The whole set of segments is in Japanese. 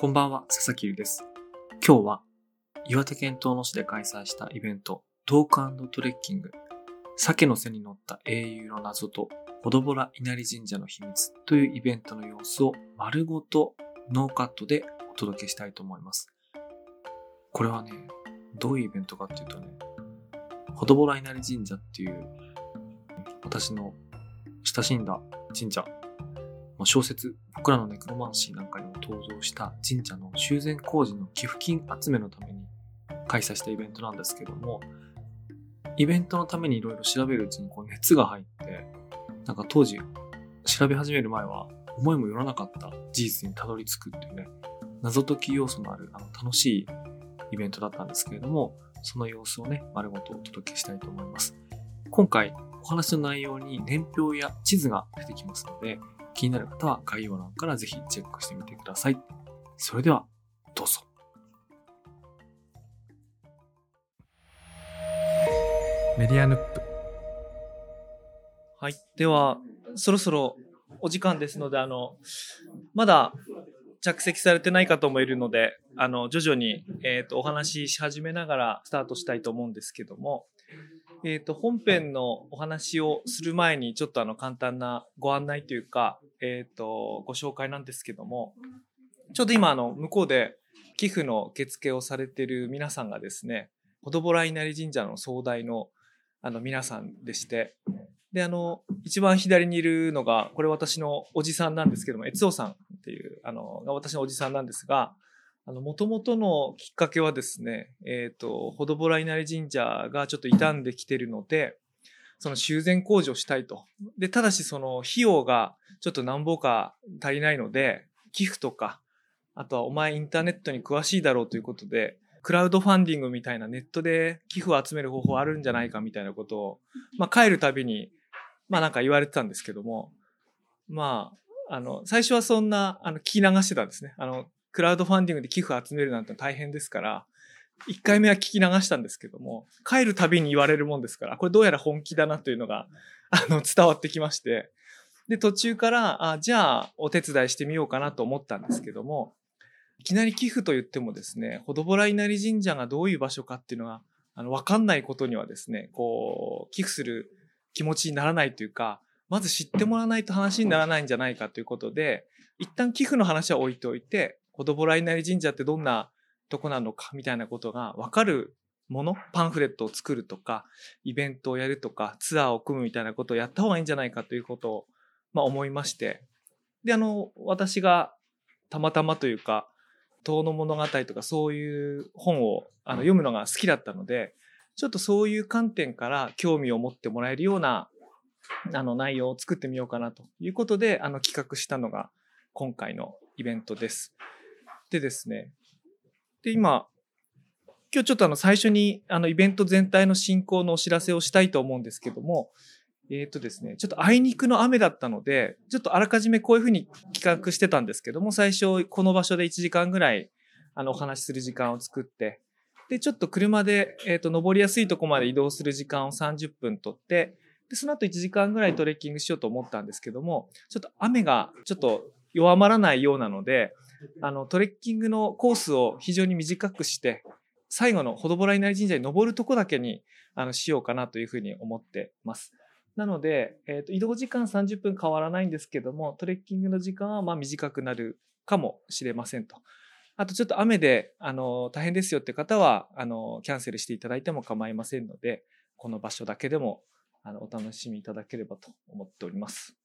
こんばんは、佐々木優です。今日は岩手県遠野市で開催したイベント、トークトレッキング、鮭の背に乗った英雄の謎と、ほどぼら稲荷神社の秘密というイベントの様子を丸ごとノーカットでお届けしたいと思います。これはね、どういうイベントかっていうとね、ほどぼら稲荷神社っていう私の親しんだ神社小説、僕らのネクロマンシーなんかにも登場した神社の修繕工事の寄付金集めのために開催したイベントなんですけども、イベントのためにいろいろ調べるうちにこう熱が入って、なんか当時調べ始める前は思いもよらなかった事実にたどり着くっていうね、謎解き要素のあるあの楽しいイベントだったんですけれども、その様子をね、丸ごとお届けしたいと思います。今回お話の内容に年表や地図が出てきますので、気になる方は概要欄からぜひチェックしてみてください。それでは、どうぞ。メディアヌップ。はい。では、そろそろお時間ですので、あの、まだ着席されてない方もいるので、あの、徐々に、えっ、ー、と、お話しし始めながらスタートしたいと思うんですけども、えっ、ー、と、本編のお話をする前に、ちょっとあの、簡単なご案内というか、えっ、ー、と、ご紹介なんですけども、ちょうど今、あの、向こうで寄付の受付をされてる皆さんがですね、ほどぼら稲荷神社の総代の、あの、皆さんでして、で、あの、一番左にいるのが、これ私のおじさんなんですけども、悦夫さんっていう、あの、が私のおじさんなんですが、あの、もともとのきっかけはですね、えっ、ー、と、ほどぼら稲荷神社がちょっと傷んできてるので、その修繕工事をしたいと。で、ただしその費用がちょっと何ぼか足りないので、寄付とか、あとはお前インターネットに詳しいだろうということで、クラウドファンディングみたいなネットで寄付を集める方法あるんじゃないかみたいなことを、まあ帰るたびに、まあなんか言われてたんですけども、まあ、あの、最初はそんな、あの、聞き流してたんですね。あの、クラウドファンディングで寄付集めるなんて大変ですから、1回目は聞き流したんですけども、帰るたびに言われるもんですから、これどうやら本気だなというのが、あの、伝わってきまして、で、途中から、あ、じゃあ、お手伝いしてみようかなと思ったんですけども、いきなり寄付と言ってもですね、ほどぼら稲荷神社がどういう場所かっていうのが、あの、わかんないことにはですね、こう、寄付する気持ちにならないというか、まず知ってもらわないと話にならないんじゃないかということで、一旦寄付の話は置いておいて、ほどぼら稲荷神社ってどんなとこなのかみたいなことがわかるもの、パンフレットを作るとか、イベントをやるとか、ツアーを組むみたいなことをやった方がいいんじゃないかということを、まあ思いまして。で、あの、私がたまたまというか、遠の物語とかそういう本をあの読むのが好きだったので、ちょっとそういう観点から興味を持ってもらえるようなあの内容を作ってみようかなということで、あの企画したのが今回のイベントです。でですね、で、今、今日ちょっとあの最初にあのイベント全体の進行のお知らせをしたいと思うんですけども、えっ、ー、とですね、ちょっとあいにくの雨だったので、ちょっとあらかじめこういうふうに企画してたんですけども、最初この場所で1時間ぐらいあのお話しする時間を作って、で、ちょっと車で、えっ、ー、と、登りやすいとこまで移動する時間を30分とって、で、その後1時間ぐらいトレッキングしようと思ったんですけども、ちょっと雨がちょっと弱まらないようなので、あの、トレッキングのコースを非常に短くして、最後のほどぼら稲荷神社に登るとこだけに、あの、しようかなというふうに思ってます。なので、えっ、ー、と、移動時間30分変わらないんですけども、トレッキングの時間はまあ短くなるかもしれませんと。あとちょっと雨で、あの、大変ですよって方は、あの、キャンセルしていただいても構いませんので、この場所だけでも、あの、お楽しみいただければと思っております。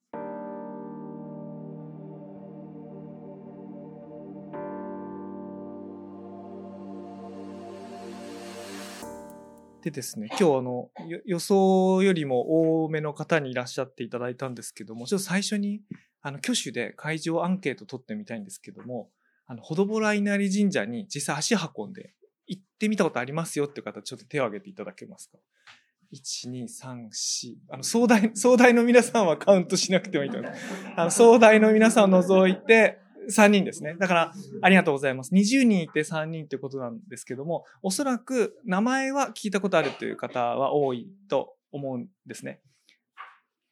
でですね、今日あの、予想よりも多めの方にいらっしゃっていただいたんですけども、ちょっと最初に、あの、挙手で会場アンケート取ってみたいんですけども、あの、ほどぼら稲荷神社に実際足運んで行ってみたことありますよっていう方、ちょっと手を挙げていただけますか？1、2、3、4。あの、総大、総大の皆さんはカウントしなくてもいいと思います。あの、総大の皆さんを除いて、3人ですね。だから、ありがとうございます。20人いて3人ということなんですけども、おそらく名前は聞いたことあるという方は多いと思うんですね。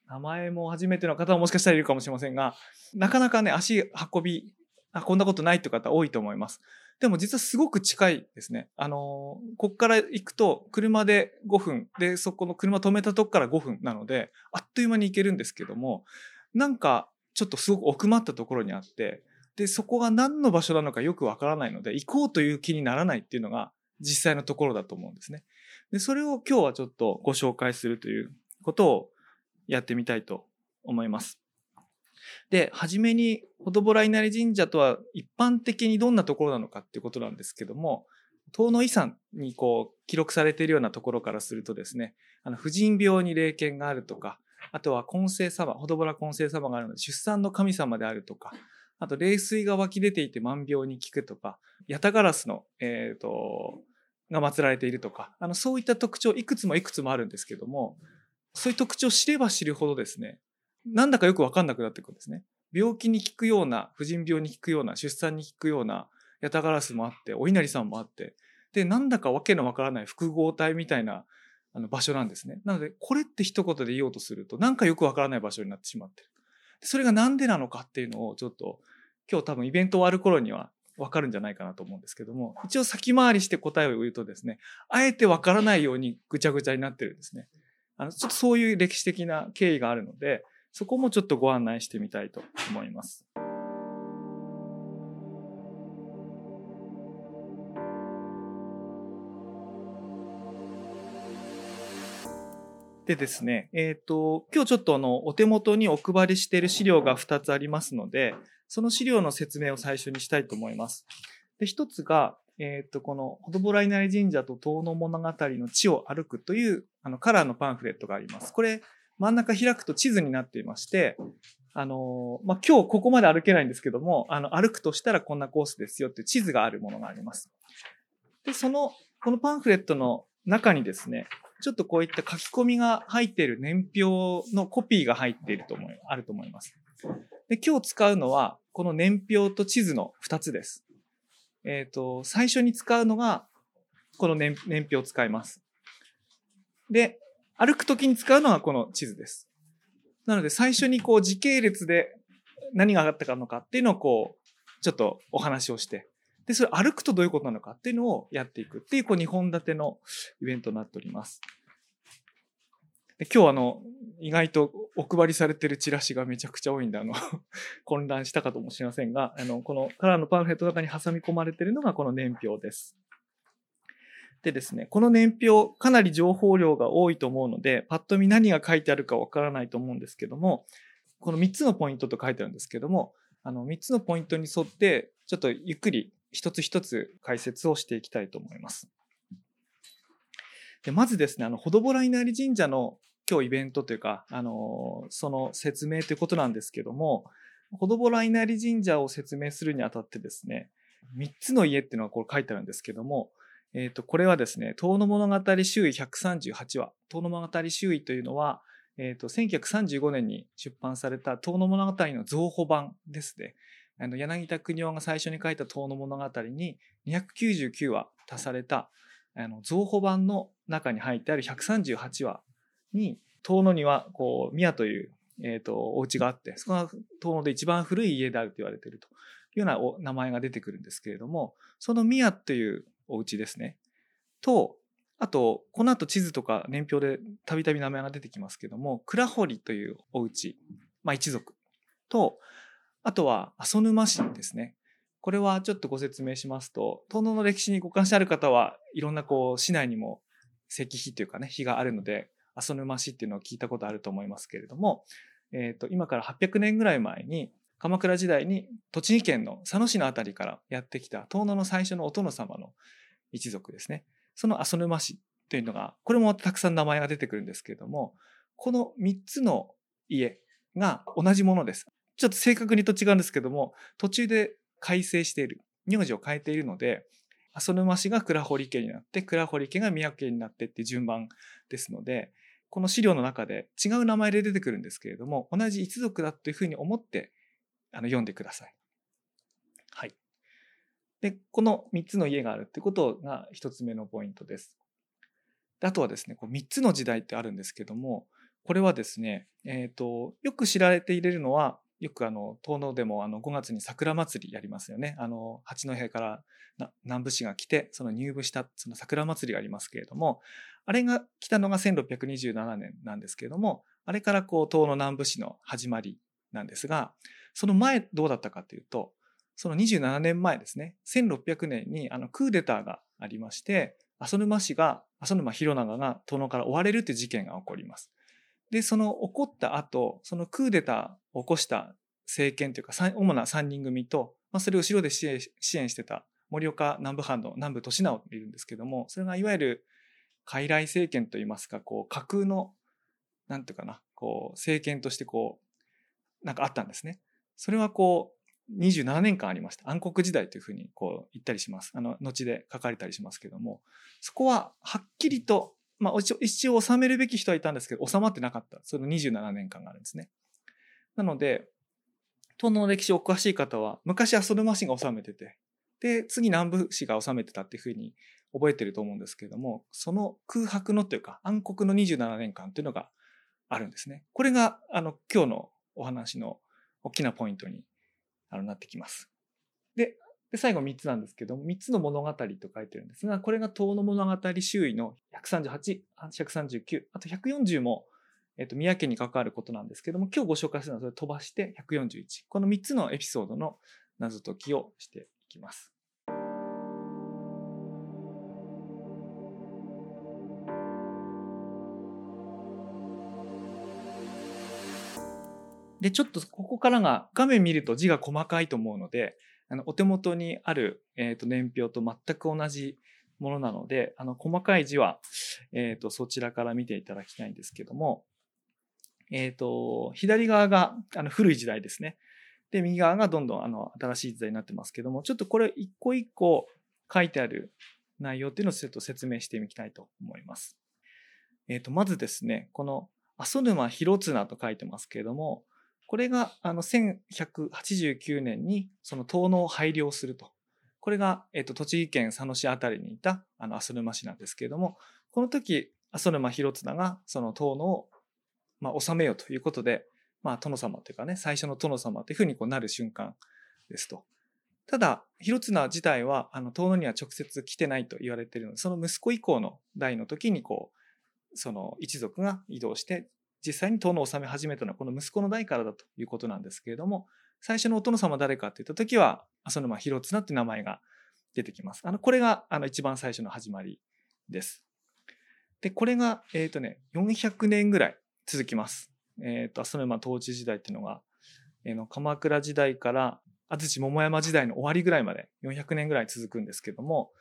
名前も初めての方はもしかしたらいるかもしれませんが、なかなかね、足運びあ、こんなことないって方多いと思います。でも実はすごく近いですね。あのー、こっから行くと車で5分、で、そこの車止めたとこから5分なので、あっという間に行けるんですけども、なんかちょっとすごく奥まったところにあって、で、そこが何の場所なのかよくわからないので、行こうという気にならないっていうのが実際のところだと思うんですね。で、それを今日はちょっとご紹介するということをやってみたいと思います。で、はじめに、ほどぼら稲荷神社とは一般的にどんなところなのかっていうことなんですけども、遠野遺産にこう記録されているようなところからするとですね、あの、婦人病に霊験があるとか、あとは根性様、ほどぼら根性様があるので、出産の神様であるとか、あと冷水が湧き出ていて万病に効くとか、ヤタガラスの、えっ、ー、と、が祀られているとか、あの、そういった特徴、いくつもいくつもあるんですけども、そういう特徴を知れば知るほどですね、なんだかよくわかんなくなってくるんですね。病気に効くような、婦人病に効くような、出産に効くような、ヤタガラスもあって、お稲荷さんもあって、で、なんだかわけのわからない複合体みたいなあの場所なんですね。なので、これって一言で言おうとすると、なんかよくわからない場所になってしまってる。それがなんでなのかっていうのをちょっと、今日多分イベント終わる頃にはわかるんじゃないかなと思うんですけども、一応先回りして答えを言うとですね、あえてわからないようにぐちゃぐちゃになってるんですね。あの、ちょっとそういう歴史的な経緯があるので、そこもちょっとご案内してみたいと思います。でですね、えっ、ー、と、今日ちょっとあの、お手元にお配りしている資料が2つありますので、その資料の説明を最初にしたいと思います。で、1つが、えっ、と、この、ほどぼら稲荷神社と遠野物語の地を歩くという、あの、カラーのパンフレットがあります。これ、真ん中開くと地図になっていまして、あの、まあ、今日ここまで歩けないんですけども、あの、歩くとしたらこんなコースですよっていう地図があるものがあります。で、その、このパンフレットの中にですね、ちょっとこういった書き込みが入っている年表のコピーが入っていると思い、あると思います。で、今日使うのは、この年表と地図の2つです。えっ、ー、と、最初に使うのが、この年年表を使います。で、歩くときに使うのはこの地図です。なので最初にこう時系列で何があったかのかっていうのをこう、ちょっとお話をして、で、それ歩くとどういうことなのかっていうのをやっていくっていう、こう2本立てのイベントになっております。で今日あの、意外とお配りされてるチラシがめちゃくちゃ多いんで、あの 混乱したかともしれませんが、あの、このカラーのパンフレットの中に挟み込まれているのがこの年表です。でですね、この年表、かなり情報量が多いと思うので、パッと見何が書いてあるかわからないと思うんですけども、この3つのポイントと書いてあるんですけども、あの3つのポイントに沿って、ちょっとゆっくり一つ一つ解説をしていきたいと思います。でまずですね、あの、ほどぼら稲荷神社の今日イベントというか、あの、その説明ということなんですけども、ほどぼら稲荷神社を説明するにあたってですね、3つの家っていうのがこれ書いてあるんですけども、えっ、ー、と、これはですね、遠野物語周囲138話。遠野物語周囲というのは、えっ、ー、と、1935年に出版された遠野物語の増補版ですね。あの、柳田国夫が最初に書いた遠野物語に299話足された、あの、増補版の中に入ってある138話に、遠野には、こう、宮という、えっ、ー、と、お家があって、そこが遠野で一番古い家であると言われているというような名前が出てくるんですけれども、その宮というお家ですね。と、あと、この後地図とか年表でたびたび名前が出てきますけども、倉堀というお家、まあ一族と、あとは阿蘇沼市ですね。これはちょっとご説明しますと、東野の歴史にご関心ある方はいろんなこう市内にも石碑というかね、碑があるので、阿蘇沼市っていうのを聞いたことあると思いますけれども、え、ー、と、今から800年ぐらい前に、鎌倉時代に栃木県の佐野市のあたりからやってきた東野の最初のお殿様の一族ですね。その阿蘇沼市というのが、これもたくさん名前が出てくるんですけれども、この3つの家が同じものです。ちょっと正確にと違うんですけども、途中で改正している。名字を変えているので、阿蘇沼市が倉堀家になって、倉堀家が宮家になってっていう順番ですので、この資料の中で違う名前で出てくるんですけれども、同じ一族だというふうに思ってあの読んでください。はい。で、この3つの家があるってことが1つ目のポイントです。であとはですね、こう3つの時代ってあるんですけども、これはですね、えっ、ー、と、よく知られているのは、よくあの、東能でもあの5月に桜祭りやりますよね。あの、八戸から南部市が来て、その入部したその桜祭りがありますけれども、あれが来たのが1627年なんですけれども、あれからこう、東の南部市の始まりなんですが、その前どうだったかというと、その27年前ですね、1600年にあのクーデターがありまして、浅沼氏が、浅沼広長が東野から追われるという事件が起こります。で、その起こった後、そのクーデターを起こした政権というか、主な3人組と、まあ、それを後ろで支援してた森岡南部藩の南部俊直っているんですけども、それがいわゆる傀儡政権といいますか、こう架空の、なんていうかな、こう政権としてこう、なんかあったんですね。それはこう、27年間ありました。暗黒時代というふうにこう言ったりします。あの、後で書かれたりしますけども、そこははっきりとまあ、一応収めるべき人はいたんですけど、収まってなかった。その27年間があるんですね。なので、東の歴史お詳しい方は、昔はソルマ氏が治めてて、で、次南部氏が治めてたっていうふうに覚えてると思うんですけれども、その空白のというか暗黒の27年間というのがあるんですね。これが、あの、今日のお話の大きなポイントになってきます。で、で、最後3つなんですけども、3つの物語と書いてるんですが、これが遠の物語周囲の138、139、あと140も、えっと、宮家に関わることなんですけども、今日ご紹介するのはそれ飛ばして141。この3つのエピソードの謎解きをしていきます。で、ちょっとここからが画面見ると字が細かいと思うので、あのお手元にある、えーと、年表と全く同じものなので、あの細かい字は、えーと、そちらから見ていただきたいんですけども、え、ー、と、左側があの古い時代ですね。で、右側がどんどんあの新しい時代になってますけども、ちょっとこれ一個一個書いてある内容っていうのをちょっと説明してみたいと思います。えっ、ー、と、まずですね、この阿蘇沼広綱と書いてますけれども、これがあの1189年にその遠野を廃領すると。これが、えっと、栃木県佐野市あたりにいたあの浅沼市なんですけれども、この時、浅沼広綱がその遠野を、まあ、治めようということで、まあ、殿様というかね、最初の殿様というふうにこうなる瞬間ですと。ただ、広綱自体は、あの、遠野には直接来てないと言われているので、その息子以降の代の時に、こう、その一族が移動して実際に殿を治め始めたのはこの息子の代からだということなんですけれども、最初のお殿様誰かって言った時は、浅沼広綱って名前が出てきます。あの、これがあの一番最初の始まりです。で、これが、えっ、ー、とね、400年ぐらい続きます。えっ、ー、と、浅沼統治時代っていうのが、えー、の鎌倉時代から安土桃山時代の終わりぐらいまで400年ぐらい続くんですけども、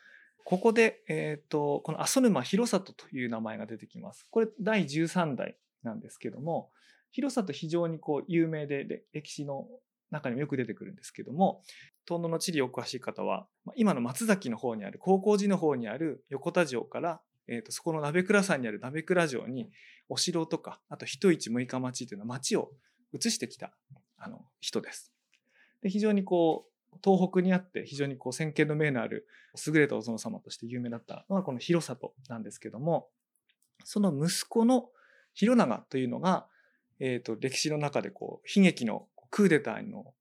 ここで、えっ、ー、と、この浅沼広里という名前が出てきます。これ第13代なんですけども、広さと非常にこう有名で歴史の中にもよく出てくるんですけども、遠野の地理お詳しい方は、今の松崎の方にある、高校寺の方にある横田城から、えー、とそこの鍋倉山にある鍋倉城にお城とか、あと一市六日町というのは町を移してきたあの人です。で非常にこう、東北にあって非常にこう先見の明のある優れたお殿様として有名だったのがこの広里なんですけども、その息子の広長というのが、え、ー、と、歴史の中でこう、悲劇のクーデターの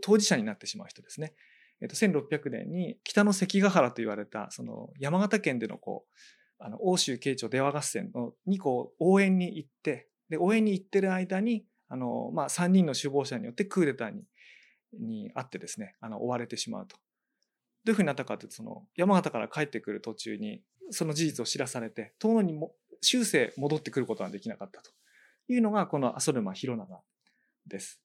当事者になってしまう人ですね。えっ、ー、と、1600年に北の関ヶ原と言われた、その山形県でのこう、あの、欧州慶長出羽合戦のにこう、応援に行って、で、応援に行ってる間に、あの、まあ、3人の首謀者によってクーデターに、にあってですね、あの、追われてしまうと。どういうふうになったかというと、その、山形から帰ってくる途中に、その事実を知らされて、遠野にも終生戻ってくることができなかったというのがこの阿蘇沼広長です。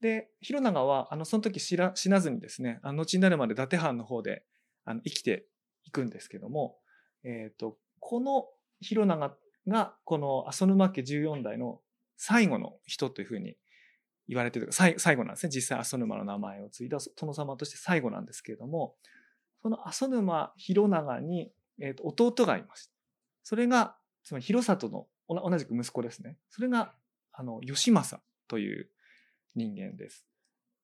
で、広長は、あの、その時知ら死なずにですね、あの後になるまで伊達藩の方であの生きていくんですけども、え、ー、と、この広長が、この阿蘇沼家14代の最後の人というふうに言われてる最最後なんですね。実際阿蘇沼の名前を継いだ殿様として最後なんですけれども、その阿蘇沼広長に、えー、と弟がいました。それがつまり広里の同じく息子ですね。それが、あの、義政という人間です。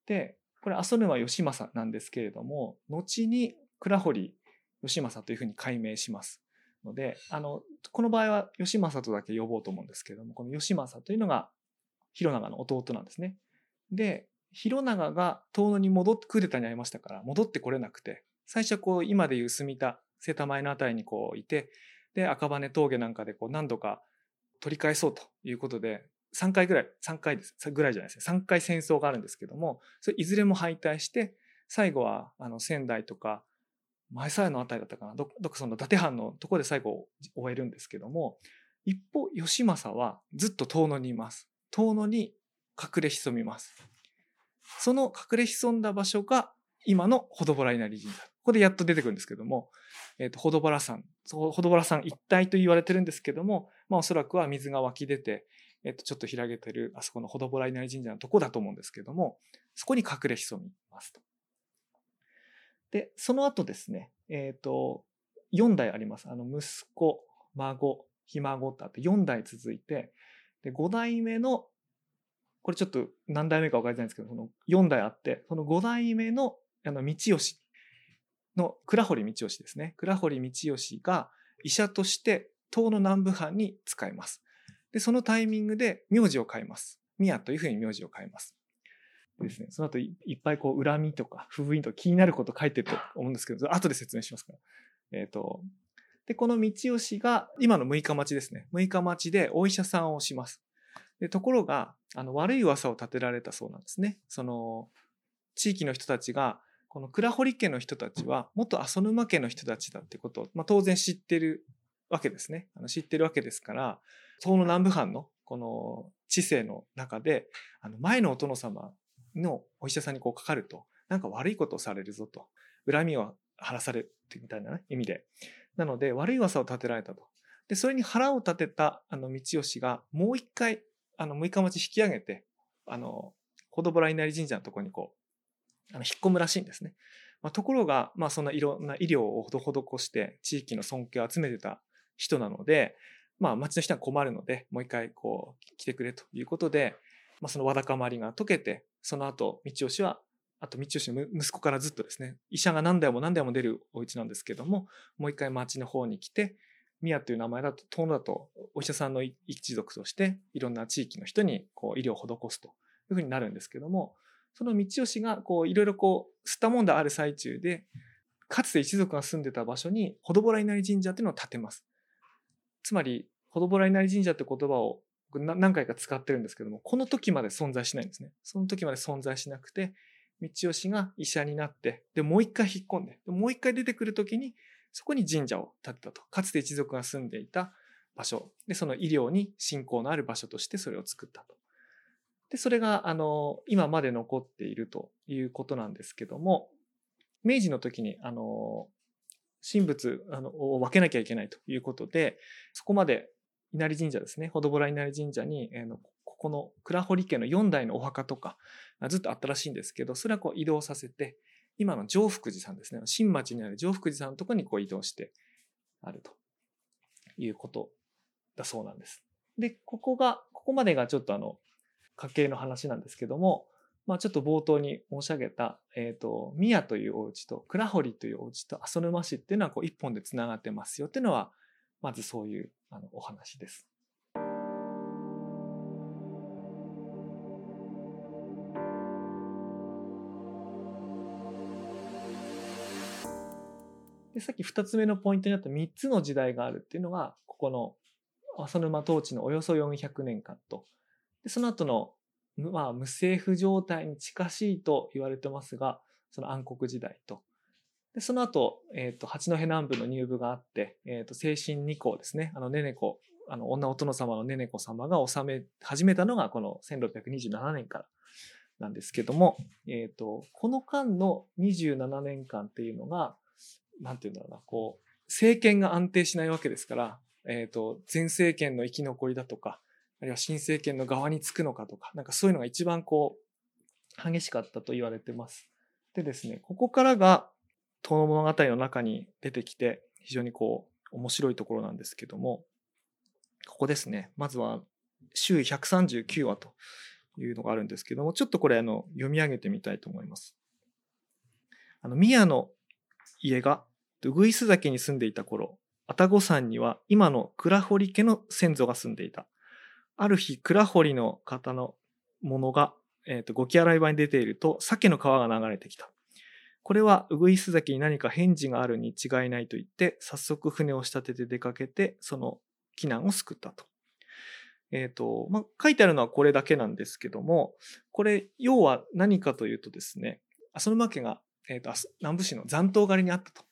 で、これ、阿蘇沼義政なんですけれども、後に倉堀義政というふうに改名します。ので、あの、この場合は義政とだけ呼ぼうと思うんですけれども、この義政というのが広長の弟なんですね。で、広長が遠野に戻って、クーデターに遭いましたから、戻ってこれなくて、最初はこう、今でいう住田、瀬田前のあたりにこういて、で、赤羽峠なんかでこう何度か取り返そうということで、3回ぐらい、3回です。ぐらいじゃないですね。3回戦争があるんですけども、それいずれも敗退して、最後は、あの、仙台とか、前沢のあたりだったかな、どどっかその伊達藩のところで最後終えるんですけども、一方、義政はずっと遠野にいます。遠野に隠れ潜みます。その隠れ潜んだ場所が今のほどぼら稲荷神社。ここでやっと出てくるんですけども、えっ、と、ほどぼら山、ほどぼら山一帯と言われてるんですけども、まあおそらくは水が湧き出て、えっ、と、ちょっと開けてる、あそこのほどぼら稲荷神社のとこだと思うんですけども、そこに隠れ潜みますと。で、その後ですね、えっ、と、4代あります。あの、息子、孫、ひ孫とあって4代続いて、で、5代目の、これちょっと何代目か分かりづらいんですけど、その4代あって、その5代目の、あの、道義の、倉堀道義ですね。倉堀道義が医者として東の南部藩に使います。で、そのタイミングで名字を変えます。宮というふうに名字を変えます。でですね、その後いいっぱいこう恨みとか不部員とか気になること書いてると思うんですけど、後で説明しますから。えっ、と、で、この道義が今の六日町ですね。六日町でお医者さんをします。で、ところが、あの、悪い噂を立てられたそうなんですね。その、地域の人たちが、この倉堀家の人たちは、元阿蘇沼家の人たちだってことを、まあ、当然知ってるわけですね。あの知ってるわけですから、東の南部藩のこの知性の中で、あの前のお殿様のお医者さんにこうかかると、なんか悪いことをされるぞと。恨みを晴らされるみたいな、ね、意味で。なので、悪い噂を立てられたと。で、それに腹を立てた、あの、道義が、もう一回、あの、六日町引き上げて、あの、ほどぼら稲荷神社のところにこう、あの、引っ込むらしいんですね。まあ、ところが、まあ、そんないろんな医療を施して、地域の尊敬を集めてた人なので、まあ、町の人は困るので、もう一回、こう、来てくれということで、まあ、そのわだかまりが解けて、その後、道義は、あと道義の息子からずっとですね、医者が何代も何代も出るお家なんですけども、もう一回町の方に来て、宮という名前だと、遠野だと、お医者さんの一族として、いろんな地域の人にこう医療を施すというふうになるんですけども、その道義がこういろいろこう、吸ったもんだある最中で、かつて一族が住んでた場所に、ほどぼら稲荷神社っていうのを建てます。つまり、ほどぼら稲荷神社って言葉を何回か使ってるんですけども、この時まで存在しないんですね。その時まで存在しなくて、道義が医者になって、で、もう一回引っ込んで、もう一回出てくる時に、そこに神社を建てたと。かつて一族が住んでいた場所。で、その医療に信仰のある場所としてそれを作ったと。で、それが、あの、今まで残っているということなんですけども、明治の時に、あの、神仏を分けなきゃいけないということで、そこまで稲荷神社ですね、ほどぼら稲荷神社に、えー、のここの倉堀家の4代のお墓とか、ずっとあったらしいんですけど、それはこう移動させて、今の上福寺さんですね、新町にある上福寺さんのところにこう移動してあるということだそうなんです。で、ここが、ここまでがちょっとあの、家系の話なんですけども、まあちょっと冒頭に申し上げた、えっ、ー、と、宮というお家と倉堀というお家と阿蘇沼市っていうのはこう一本で繋がってますよっていうのは、まずそういうあのお話です。で、さっき二つ目のポイントになった三つの時代があるっていうのが、ここの浅沼統治のおよそ400年間と、でその後の、まあ、無政府状態に近しいと言われてますが、その暗黒時代と、で、その後、えっ、ー、と、八戸南部の入部があって、えっ、ー、と、精神二皇ですね。あの、ねねこ、あの、女お殿様のねねこ様が治め始めたのが、この1627年からなんですけども、えっ、ー、と、この間の27年間っていうのが、なんていうんだろうな、こう、政権が安定しないわけですから、えっ、と、前政権の生き残りだとか、あるいは新政権の側につくのかとか、なんかそういうのが一番こう、激しかったと言われてます。でですね、ここからが、遠野物語の中に出てきて、非常にこう、面白いところなんですけども、ここですね。まずは、周囲139話というのがあるんですけども、ちょっとこれ、あの、読み上げてみたいと思います。あの、宮の家が、ウグイス岳に住んでいた頃、愛宕山には今の倉堀家の先祖が住んでいた。ある日、倉堀の方の者がえっ、と、五木洗い場に出ていると、鮭の皮が流れてきた。これは、ウグイス崎に何か返事があるに違いないと言って、早速船を仕立てて出かけて、その避難を救ったと。えっ、ー、と、まあ、書いてあるのはこれだけなんですけども、これ、要は何かというとですね、浅沼家が、えっ、ー、と、南部市の残党狩りにあったと。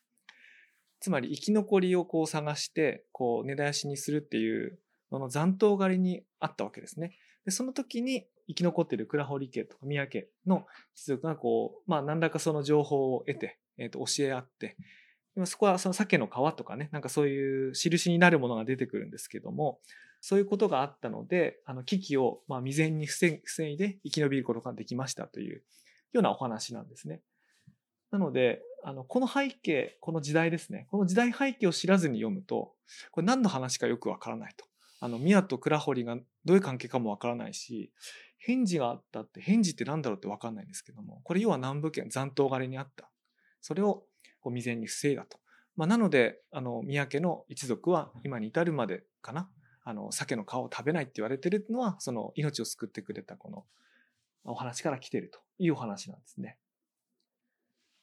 つまり、生き残りをこう探して、こう、根絶やしにするっていう、の残党狩りにあったわけですね。で、その時に生き残っている倉堀家とか宮家の一族がこう、まあ、何らかその情報を得て、えっ、ー、と、教え合って、そこはその鮭の皮とかね、なんかそういう印になるものが出てくるんですけども、そういうことがあったので、あの危機をまあ未然に防いで生き延びることができましたというようなお話なんですね。なので、あのこの背景、この時代ですね、この時代背景を知らずに読むと、これ何の話かよくわからないと。あの、宮と倉堀がどういう関係かもわからないし、返事があったって、返事って何だろうってわかんないんですけども、これ要は南部県残党狩りにあった。それをこう未然に防いだと。まあ、なので、あの、宮家の一族は今に至るまでかな、あの、鮭の皮を食べないって言われてるのは、その命を救ってくれたこのお話から来てるというお話なんですね。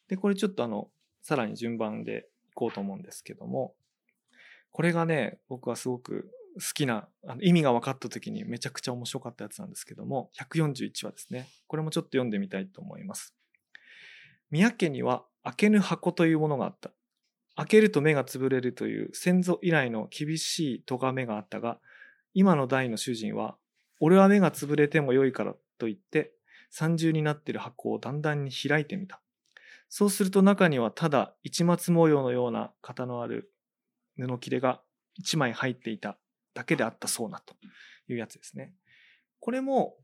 で、これちょっとあの、さらに順番でいこうと思うんですけども、これがね、僕はすごく好きな、あの意味が分かった時にめちゃくちゃ面白かったやつなんですけども、141話ですね。これもちょっと読んでみたいと思います。宮家には開けぬ箱というものがあった。開けると目が潰れるという先祖以来の厳しい咎めがあったが、今の代の主人は、俺は目が潰れてもよいからと言って、三重になっている箱をだんだんに開いてみた。そうすると中にはただ市松模様のような型のある布切れが一枚入っていただけであったそうなというやつですね。これも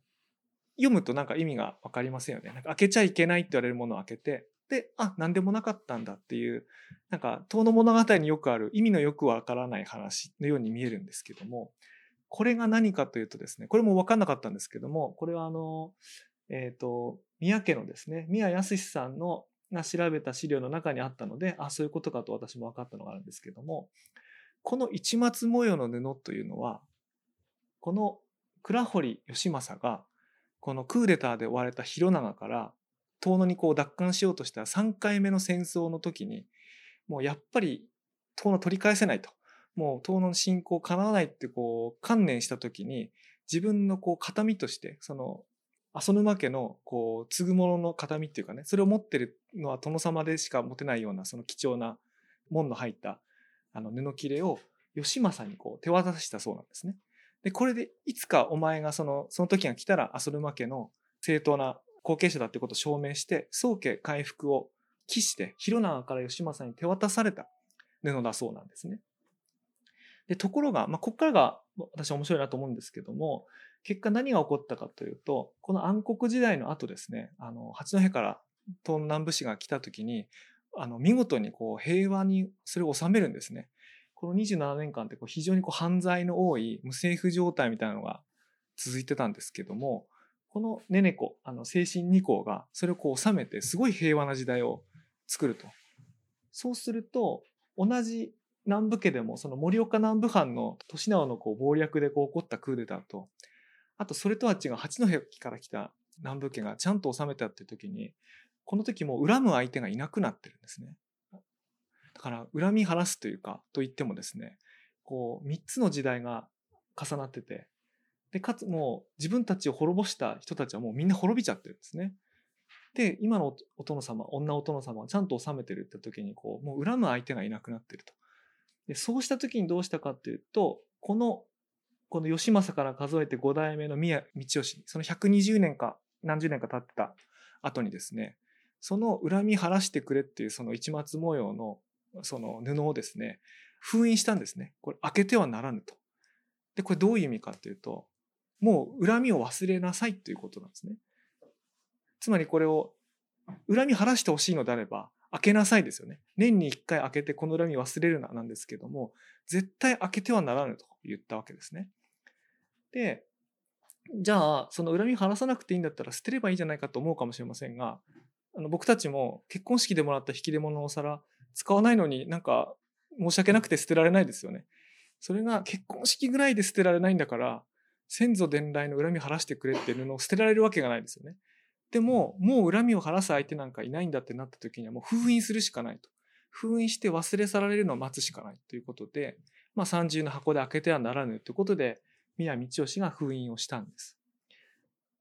読むとなんか意味がわかりませんよね。なんか開けちゃいけないって言われるものを開けて、で、あ、何でもなかったんだっていう、なんか、遠の物語によくある意味のよくわからない話のように見えるんですけども、これが何かというとですね、これもわかんなかったんですけども、これはあの、えっ、ー、と、宮家のですね、宮康さんのが調べた資料の中にあったので、あ、そういうことかと私も分かったのがあるんですけども、この市松模様の布というのは、この倉堀義政が、このクーデターで追われた広長から遠野にこう奪還しようとした3回目の戦争の時に、もうやっぱり遠野取り返せないと。もう遠野の侵攻叶わないってこう観念した時に、自分のこう形見として、その浅沼家のこう継ぐものの形見っていうかね、それを持ってるのは殿様でしか持てないようなその貴重な門の入ったあの布切れを義政にこう手渡したそうなんですね。で、これでいつかお前がその、その時が来たら浅沼家の正当な後継者だってことを証明して、宗家回復を期して、広長から義政に手渡された布だそうなんですね。で、ところが、まあ、ここからが私面白いなと思うんですけども、結果何が起こったかというと、この暗黒時代の後ですね、あの、八戸から東南部市が来た時に、あの、見事にこう平和にそれを収めるんですね。この27年間ってこう非常にこう犯罪の多い無政府状態みたいなのが続いてたんですけども、このネネコ、あの、精神二項が、それをこう収めて、すごい平和な時代を作ると。そうすると、同じ南部家でも、その盛岡南部藩の年直のこう謀略でこう起こったクーデターと、あとそれとは違う八戸から来た南部家がちゃんと収めたっていう時に、この時も恨む相手がいなくなってるんですね。だから、恨み晴らすというか、と言ってもですね、こう、三つの時代が重なってて、で、かつもう自分たちを滅ぼした人たちはもうみんな滅びちゃってるんですね。で、今のお殿様、女お殿様はちゃんと治めてるって時に、こう、もう恨む相手がいなくなってると。で、そうした時にどうしたかっていうと、この、この義政から数えて5代目の宮道義、その120年か何十年か経った後にですね、その恨み晴らしてくれっていうその市松模様のその布をですね、封印したんですね。これ開けてはならぬと。で、これどういう意味かっていうと、もう恨みを忘れなさいということなんですね。つまりこれを恨み晴らしてほしいのであれば開けなさいですよね。年に一回開けてこの恨み忘れるななんですけども絶対開けてはならぬと言ったわけですね。でじゃあその恨み晴らさなくていいんだったら捨てればいいじゃないかと思うかもしれませんがあの僕たちも結婚式でもらった引き出物のお皿使わないのになんか申し訳なくて捨てられないですよね。それが結婚式ぐらいで捨てられないんだから先祖伝来の恨み晴らしてくれっていうのを捨てられるわけがないですよね。でも、もう恨みを晴らす相手なんかいないんだってなった時にはもう封印するしかないと。封印して忘れ去られるのを待つしかないということで、まあ三重の箱で開けてはならぬということで、宮道義が封印をしたんです。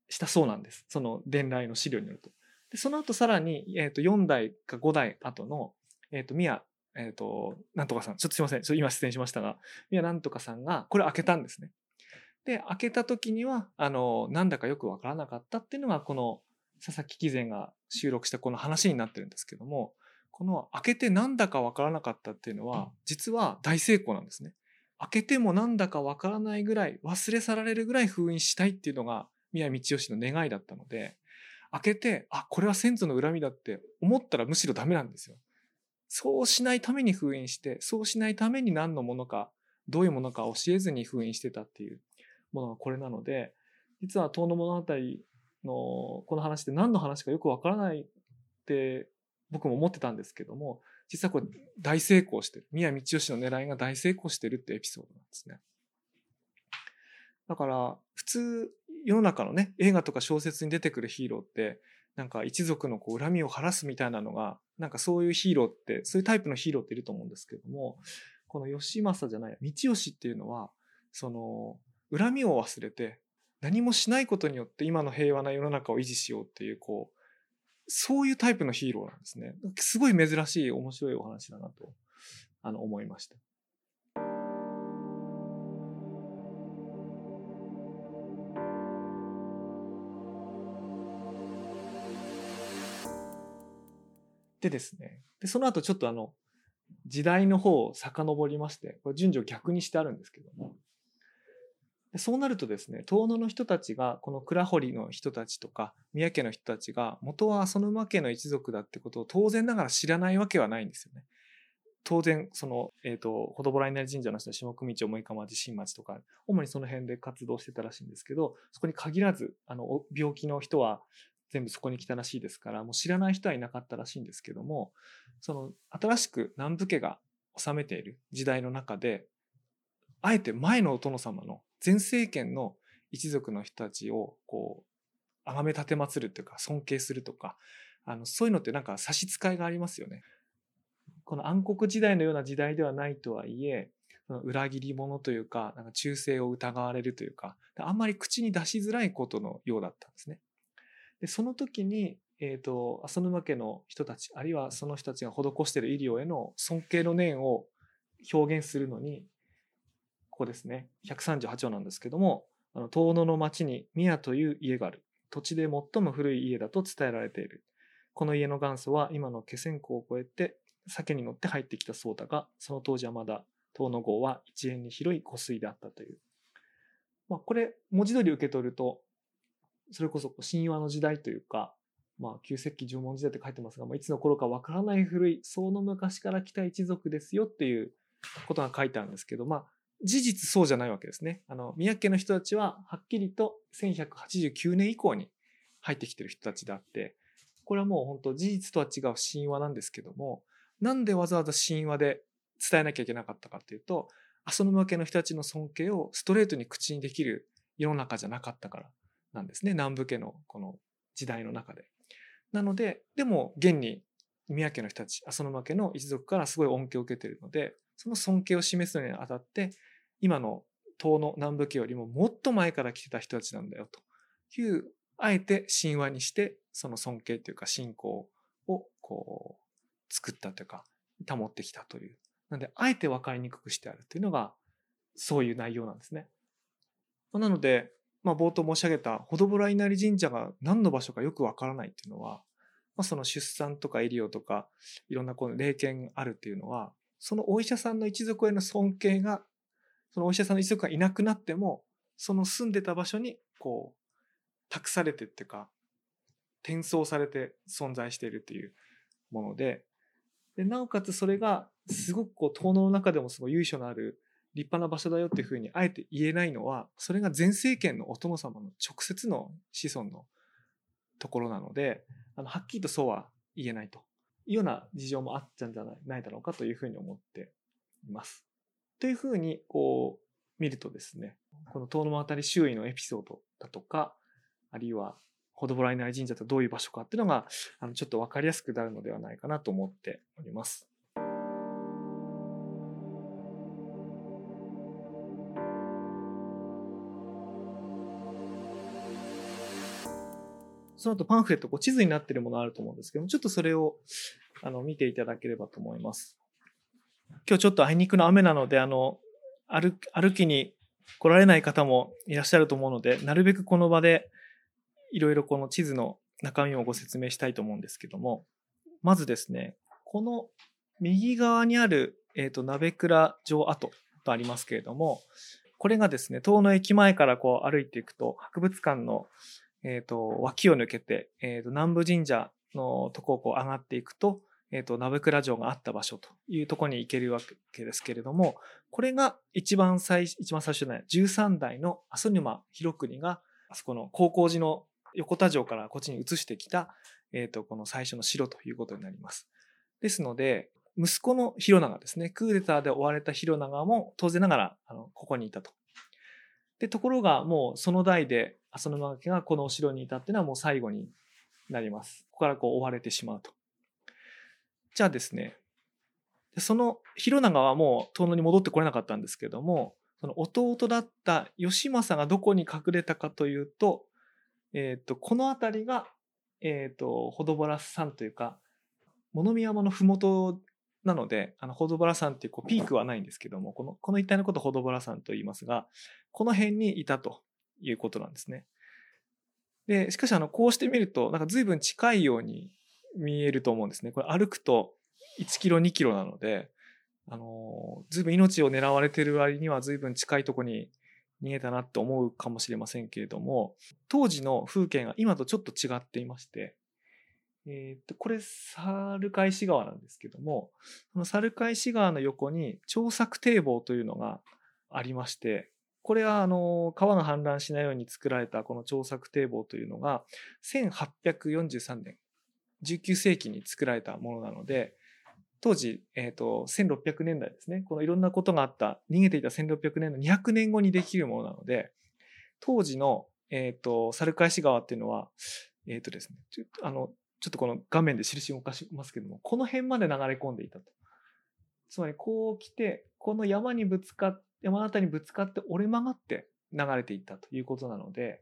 したそうなんです。その伝来の資料によると。でその後さらに、えっ、ー、と、4代か5代後の、えっ、ー、と、宮、えっ、ー、と、なんとかさん、ちょっとすいません。ちょっと今出演しましたが、宮なんとかさんが、これ開けたんですね。で、開けた時には、あの、なんだかよくわからなかったっていうのが、この、佐々木貴前が収録したこの話になってるんですけども、この開けてなんだかわからなかったっていうのは、実は大成功なんですね。開けてもなんだかわからないぐらい、忘れ去られるぐらい封印したいっていうのが、宮道義の願いだったので、開けて、あ、これは先祖の恨みだって思ったらむしろダメなんですよ。そうしないために封印して、そうしないために何のものか、どういうものか教えずに封印してたっていうものがこれなので、実は遠野物語のこの話って何の話かよくわからないって僕も思ってたんですけども、実はこれ大成功してる。宮道義の狙いが大成功してるってエピソードなんですね。だから、普通、世の中のね、映画とか小説に出てくるヒーローって、なんか一族のこう恨みを晴らすみたいなのが、なんかそういうヒーローって、そういうタイプのヒーローっていると思うんですけども、この義政じゃない、道義っていうのは、その、恨みを忘れて、何もしないことによって今の平和な世の中を維持しようっていう、こう、そういうタイプのヒーローなんですね。すごい珍しい面白いお話だなと、あの、思いました。でですね。で、その後ちょっとあの、時代の方を遡りまして、これ順序逆にしてあるんですけども、でそうなるとですね、遠野の人たちが、この倉堀の人たちとか、宮家の人たちが、元は浅沼家の一族だってことを当然ながら知らないわけはないんですよね。当然、その、えっ、ー、と、ほどぼら稲荷神社の人は下組町、萌川地新町とか、主にその辺で活動してたらしいんですけど、そこに限らず、あの、病気の人は全部そこに来たらしいですから、もう知らない人はいなかったらしいんですけども、その、新しく南部家が治めている時代の中で、あえて前のお殿様の前政権の一族の人たちをこう、崇め立て祀るというか尊敬するとか、あの、そういうのってなんか差し支えがありますよね。この暗黒時代のような時代ではないとはいえ、その裏切り者というか、なんか忠誠を疑われるというか、あんまり口に出しづらいことのようだったんですね。で、その時に、えっ、ー、と、浅沼家の人たち、あるいはその人たちが施している医療への尊敬の念を表現するのに、ここですね、138話なんですけども、あの遠野の町に宮という家がある。土地で最も古い家だと伝えられている。この家の元祖は今の気仙湖を越えて酒に乗って入ってきたそうだが、その当時はまだ遠野郷は一円に広い湖水であったという。まあ、これ、文字通り受け取ると、それこそ神話の時代というか、まあ、旧石器縄文時代って書いてますが、まあ、いつの頃かわからない古い、その昔から来た一族ですよっていうことが書いてあるんですけど、まあ、事実そうじゃないわけですね。あの、宮家の人たちは、はっきりと1189年以降に入ってきてる人たちであって、これはもう本当事実とは違う神話なんですけども、なんでわざわざ神話で伝えなきゃいけなかったかっていうと、浅沼家の人たちの尊敬をストレートに口にできる世の中じゃなかったからなんですね。南部家のこの時代の中で。なので、でも現に宮家の人たち、浅沼家の一族からすごい恩恵を受けているので、その尊敬を示すのにあたって、今の東の南部家よりももっと前から来てた人たちなんだよという、あえて神話にして、その尊敬というか信仰をこう作ったというか、保ってきたという。なので、あえて分かりにくくしてあるというのが、そういう内容なんですね。なので、まあ、冒頭申し上げた、ほどぼら稲荷神社が何の場所かよくわからないっていうのは、まあ、その出産とか医療とか、いろんなこの霊験あるっていうのは、そのお医者さんの一族への尊敬がそのお医者さんの一族がいなくなっても、その住んでた場所に、こう、託されてっていうか、転送されて存在しているっていうもので、でなおかつそれが、すごくこう、遠野の中でもすごい由緒のある立派な場所だよっていうふうにあえて言えないのは、それが前政権のお殿様の直接の子孫のところなので、あのはっきりとそうは言えないというような事情もあったんじゃないだろうかというふうに思っています。というふうに、こう、見るとですね、この遠野渡り周囲のエピソードだとか、あるいは、ほどぼら稲荷神社とどういう場所かっていうのが、あの、ちょっとわかりやすくなるのではないかなと思っております。その後パンフレット、こう地図になっているものあると思うんですけども、ちょっとそれをあの見ていただければと思います。今日ちょっとあいにくの雨なので、あの、歩歩きに来られない方もいらっしゃると思うので、なるべくこの場でいろいろこの地図の中身をご説明したいと思うんですけども、まずですね、この右側にある、えっ、ー、と、鍋倉城跡とありますけれども、これがですね、遠野駅前からこう歩いていくと、博物館のえっ、ー、と、脇を抜けて、えっ、ー、と、南部神社のとこをこう上がっていくと、えっ、ー、と、鍋倉城があった場所というところに行けるわけですけれども、これが一番最、一番最初じゃない、13代の阿蘇沼広国が、あそこの高校寺の横田城からこっちに移してきた、えっ、と、この最初の城ということになります。ですので、息子の広長ですね、クーデターで追われた広長も当然ながら、あの、ここにいたと。で、ところがもうその代で浅沼家がこのお城にいたっていうのはもう最後になります。ここからこう追われてしまうと。じゃあですね、その広長はもう遠野に戻ってこれなかったんですけども、その弟だった義政がどこに隠れたかというと、えっ、ー、と、この辺りが、えっ、ー、と、ほどぼら山というか、物見山のふもとなので、あの、ほどぼら山っていうこうピークはないんですけども、この、この一帯のことをほどぼら山と言いますが、この辺にいたということなんですね。で、しかし、あの、こうしてみると、なんか随分近いように見えると思うんですね。これ歩くと1キロ、2キロなので、あの、随分命を狙われてる割には随分近いとこに逃げたなって思うかもしれませんけれども、当時の風景が今とちょっと違っていまして、えっ、と、これ、猿返し川なんですけども、その猿返し川の横に、長作堤防というのがありまして、これは、あの、川が氾濫しないように作られたこの長作堤防というのが、1843年、19世紀に作られたものなので、当時、え、ー、と、1600年代ですね。このいろんなことがあった、逃げていた1600年の200年後にできるものなので、当時の、え、ー、と、猿返し川っていうのは、えっ、ー、とですね、ちょあの、ちょっとこの画面で印を動かしますけども、この辺まで流れ込んでいたと。つまりこう来て、この山にぶつかっ、山の辺りにぶつかって折れ曲がって流れていったということなので、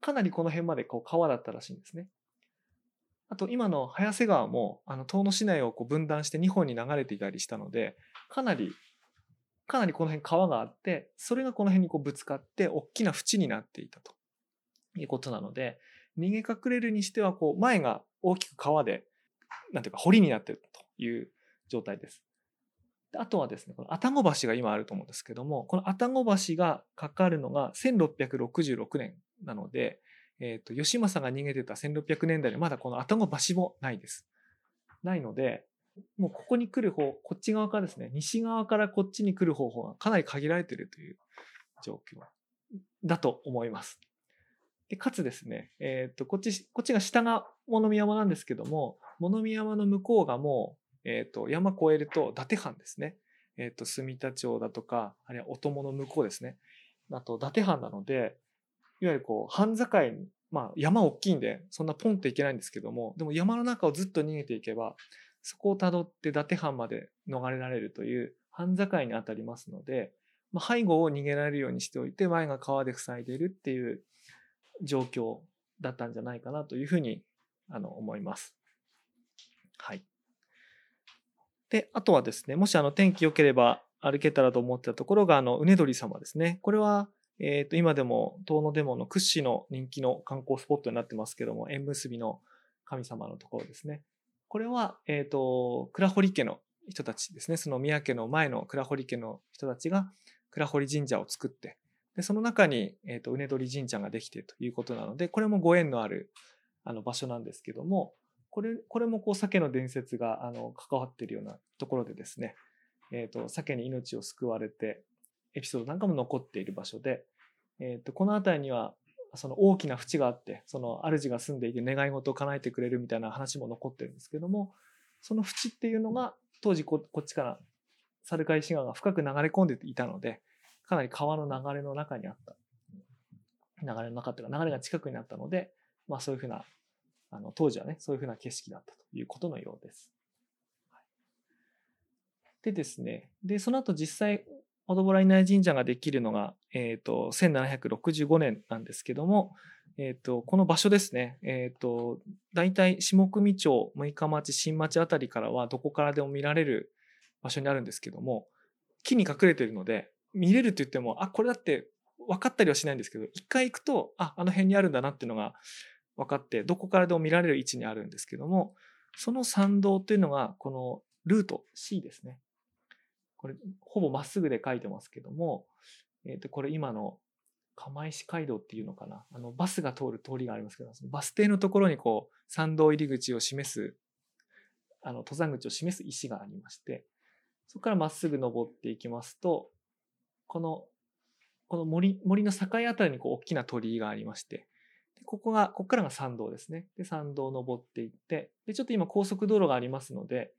かなりこの辺までこう川だったらしいんですね。あと今の早瀬川も、あの、遠野市内をこう分断して2本に流れていたりしたので、かなり、かなりこの辺川があって、それがこの辺にこうぶつかって、大きな淵になっていたということなので、逃げ隠れるにしては、こう、前が大きく川で、なんていうか、堀になっているという状態です。あとはですね、この愛宕橋が今あると思うんですけども、この愛宕橋がかかるのが1666年なので、えっ、ー、と、義政が逃げてた1600年代でまだこの愛宕橋もないです。ないので、もうここに来る方、こっち側からですね、西側からこっちに来る方法がかなり限られているという状況だと思います。で、かつですね、えっ、ー、と、こっち、こっちが下が物見山なんですけども、物見山の向こうがもう、えっ、ー、と、山越えると伊達藩ですね。えっ、ー、と、住田町だとか、あるいはお供の向こうですね。あと、伊達藩なので、いわゆるこう、藩境に、まあ、山大きいんで、そんなポンといけないんですけども、でも山の中をずっと逃げていけば、そこを辿って伊達藩まで逃れられるという藩境にあたりますので、まあ、背後を逃げられるようにしておいて、前が川で塞いでいるっていう状況だったんじゃないかなというふうにあの思います。はい。で、あとはですね、もしあの天気良ければ歩けたらと思ってたところが、あの、うねどり様ですね。これは、えっ、ー、と、今でも遠野デモの屈指の人気の観光スポットになってますけども、縁結びの神様のところですね。これは、えっ、ー、と、倉堀家の人たちですね。その宮家の前の倉堀家の人たちが倉堀神社を作って、で、その中に、えっ、ー、と、うねどり神社ができているということなので、これもご縁のある、あの、場所なんですけども、これ、これもこう、鮭の伝説が、あの、関わっているようなところでですね、えっ、ー、と、鮭に命を救われて、エピソードなんかも残っている場所で、えっ、ー、と、この辺りには、その大きな淵があって、その主が住んでいて願い事を叶えてくれるみたいな話も残ってるんですけども、その淵っていうのが、当時こっちから猿飼志川が深く流れ込んでいたので、かなり川の流れの中にあった。流れの中というか流れが近くにあったので、まあそういうふうな、あの当時はね、そういうふうな景色だったということのようです。でですね、で、その後実際、小戸原稲荷神社ができるのが、えっ、ー、と、1765年なんですけども、えっ、ー、と、この場所ですね、えっ、ー、と、大体下組町、六日町、新町あたりからはどこからでも見られる場所になるんですけども、木に隠れてるので、見れるって言っても、あ、これだって分かったりはしないんですけど、一回行くと、あ、あの辺にあるんだなっていうのが分かって、どこからでも見られる位置にあるんですけども、その参道というのが、このルート C ですね。これ、ほぼまっすぐで書いてますけども、えっ、ー、と、これ今の釜石街道っていうのかな。あの、バスが通る通りがありますけど、バス停のところにこう、参道入り口を示す、あの、登山口を示す石がありまして、そこからまっすぐ登っていきますと、この、この森、森の境あたりにこう、大きな鳥居がありまして、でここが、ここからが参道ですね。で、参道を登っていって、で、ちょっと今高速道路がありますので、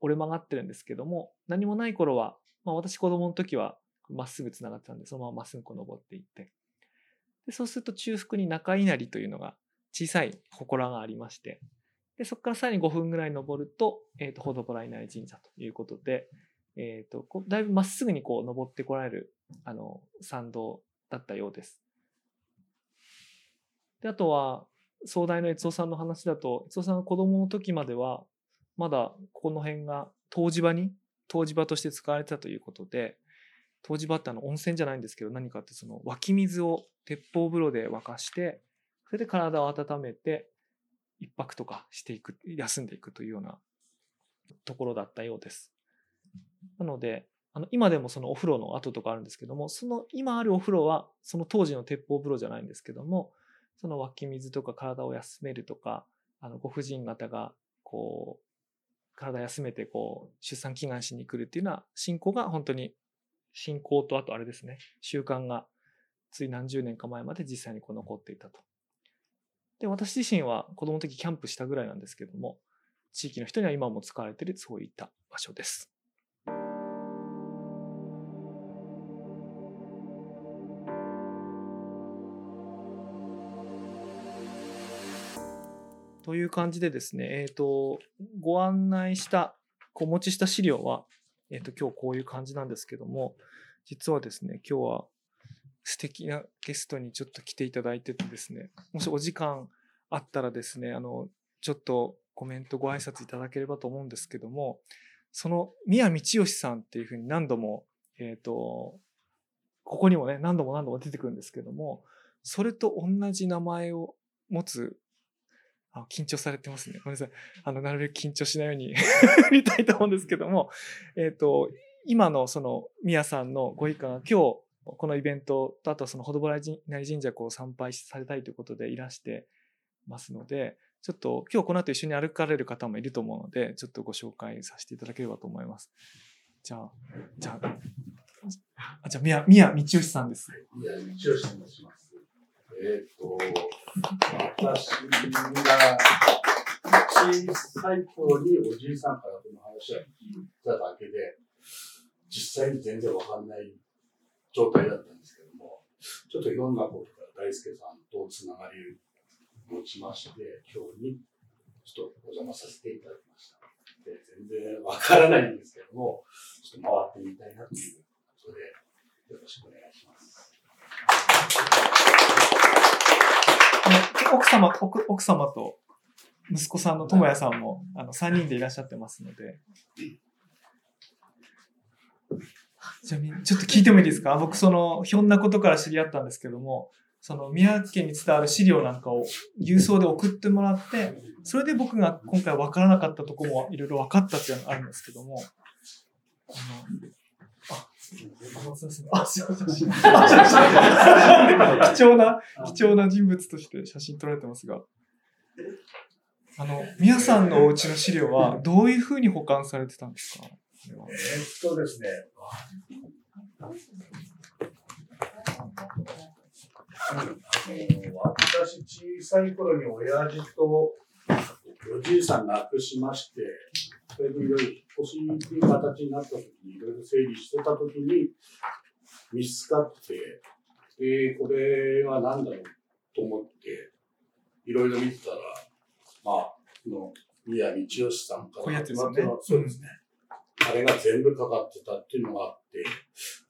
折れ曲がってるんですけども、何もない頃は、まあ私子供の時はまっすぐ繋がってたんで、そのまままっすぐこう登っていって、でそうすると中腹に中稲荷というのが小さい祠がありまして、でそこからさらに5分ぐらい登ると、えっ、ー、と、ほどぼら稲荷神社ということで、えっ、ー、と、だいぶまっすぐにこう登ってこられる、あの、参道だったようです。で、あとは、壮大の悦夫さんの話だと、悦夫さんが子供の時までは、まだこの辺が湯治場に、湯治場として使われてたということで、湯治場ってあの温泉じゃないんですけど、何かってその湧き水を鉄砲風呂で沸かして、それで体を温めて、一泊とかしていく、休んでいくというようなところだったようです。なので、あの今でもそのお風呂の跡とかあるんですけども、その今あるお風呂はその当時の鉄砲風呂じゃないんですけども、その湧き水とか体を休めるとか、あのご婦人方がこう体休めてこう出産祈願しに来るっていうような信仰が本当に信仰とあとあれですね習慣がつい何十年か前まで実際にこう残っていたと。で私自身は子供の時キャンプしたぐらいなんですけども地域の人には今も使われているそういった場所です。という感じでですね、えっ、ー、と、ご案内した、お持ちした資料は、えっ、ー、と、今日こういう感じなんですけども、実はですね、今日は素敵なゲストにちょっと来ていただいててですね、もしお時間あったらですね、あの、ちょっとコメントご挨拶いただければと思うんですけども、その宮道義さんっていうふうに何度も、えっ、ー、と、ここにもね、何度も何度も出てくるんですけども、それと同じ名前を持つあ緊張されてますね。ごめんなさい。あの、なるべく緊張しないように やりたいと思うんですけども、えっ、ー、と、今のその、宮さんのご一家が今日、このイベントと、あとはその、ほどぼら稲荷神社を参拝されたいということでいらしてますので、ちょっと今日この後一緒に歩かれる方もいると思うので、ちょっとご紹介させていただければと思います。じゃあ、じゃあ、あじゃあ、宮、宮道義さんです。宮道義と申します。えっ、ー、と、私が小さい頃におじいさんからこの話は聞いただけで、実際に全然わかんない状態だったんですけども、ちょっといろんなことから大輔さんとつながりを持ちまして、今日にちょっとお邪魔させていただきました。で全然わからないんですけども、ちょっと回ってみたいなということで、よろしくお願いします。奥様、奥奥様と息子さんの智也さんも、あの、3人でいらっしゃってますので。ちなみに、ちょっと聞いてもいいですか？僕、その、ひょんなことから知り合ったんですけども、その、宮城県に伝わる資料なんかを郵送で送ってもらって、それで僕が今回分からなかったとこもいろいろ分かったっていうのがあるんですけども、あの、あ、すいません。貴重な、貴重な人物として写真撮られてますが。あの、皆さんのお家の資料はどういうふうに保管されてたんですか？え、っとですね。私小さい頃に親父とおじいさん亡くしまして、それでいろいろ引っ越しっていう形になった時にいろいろ整理してた時に見つかって、で、これは何だろうと思って、いろいろ見てたら、まあ、この宮道義さんからこういうやつですよねまあそうですね。あれが全部かかってたっていうのがあって、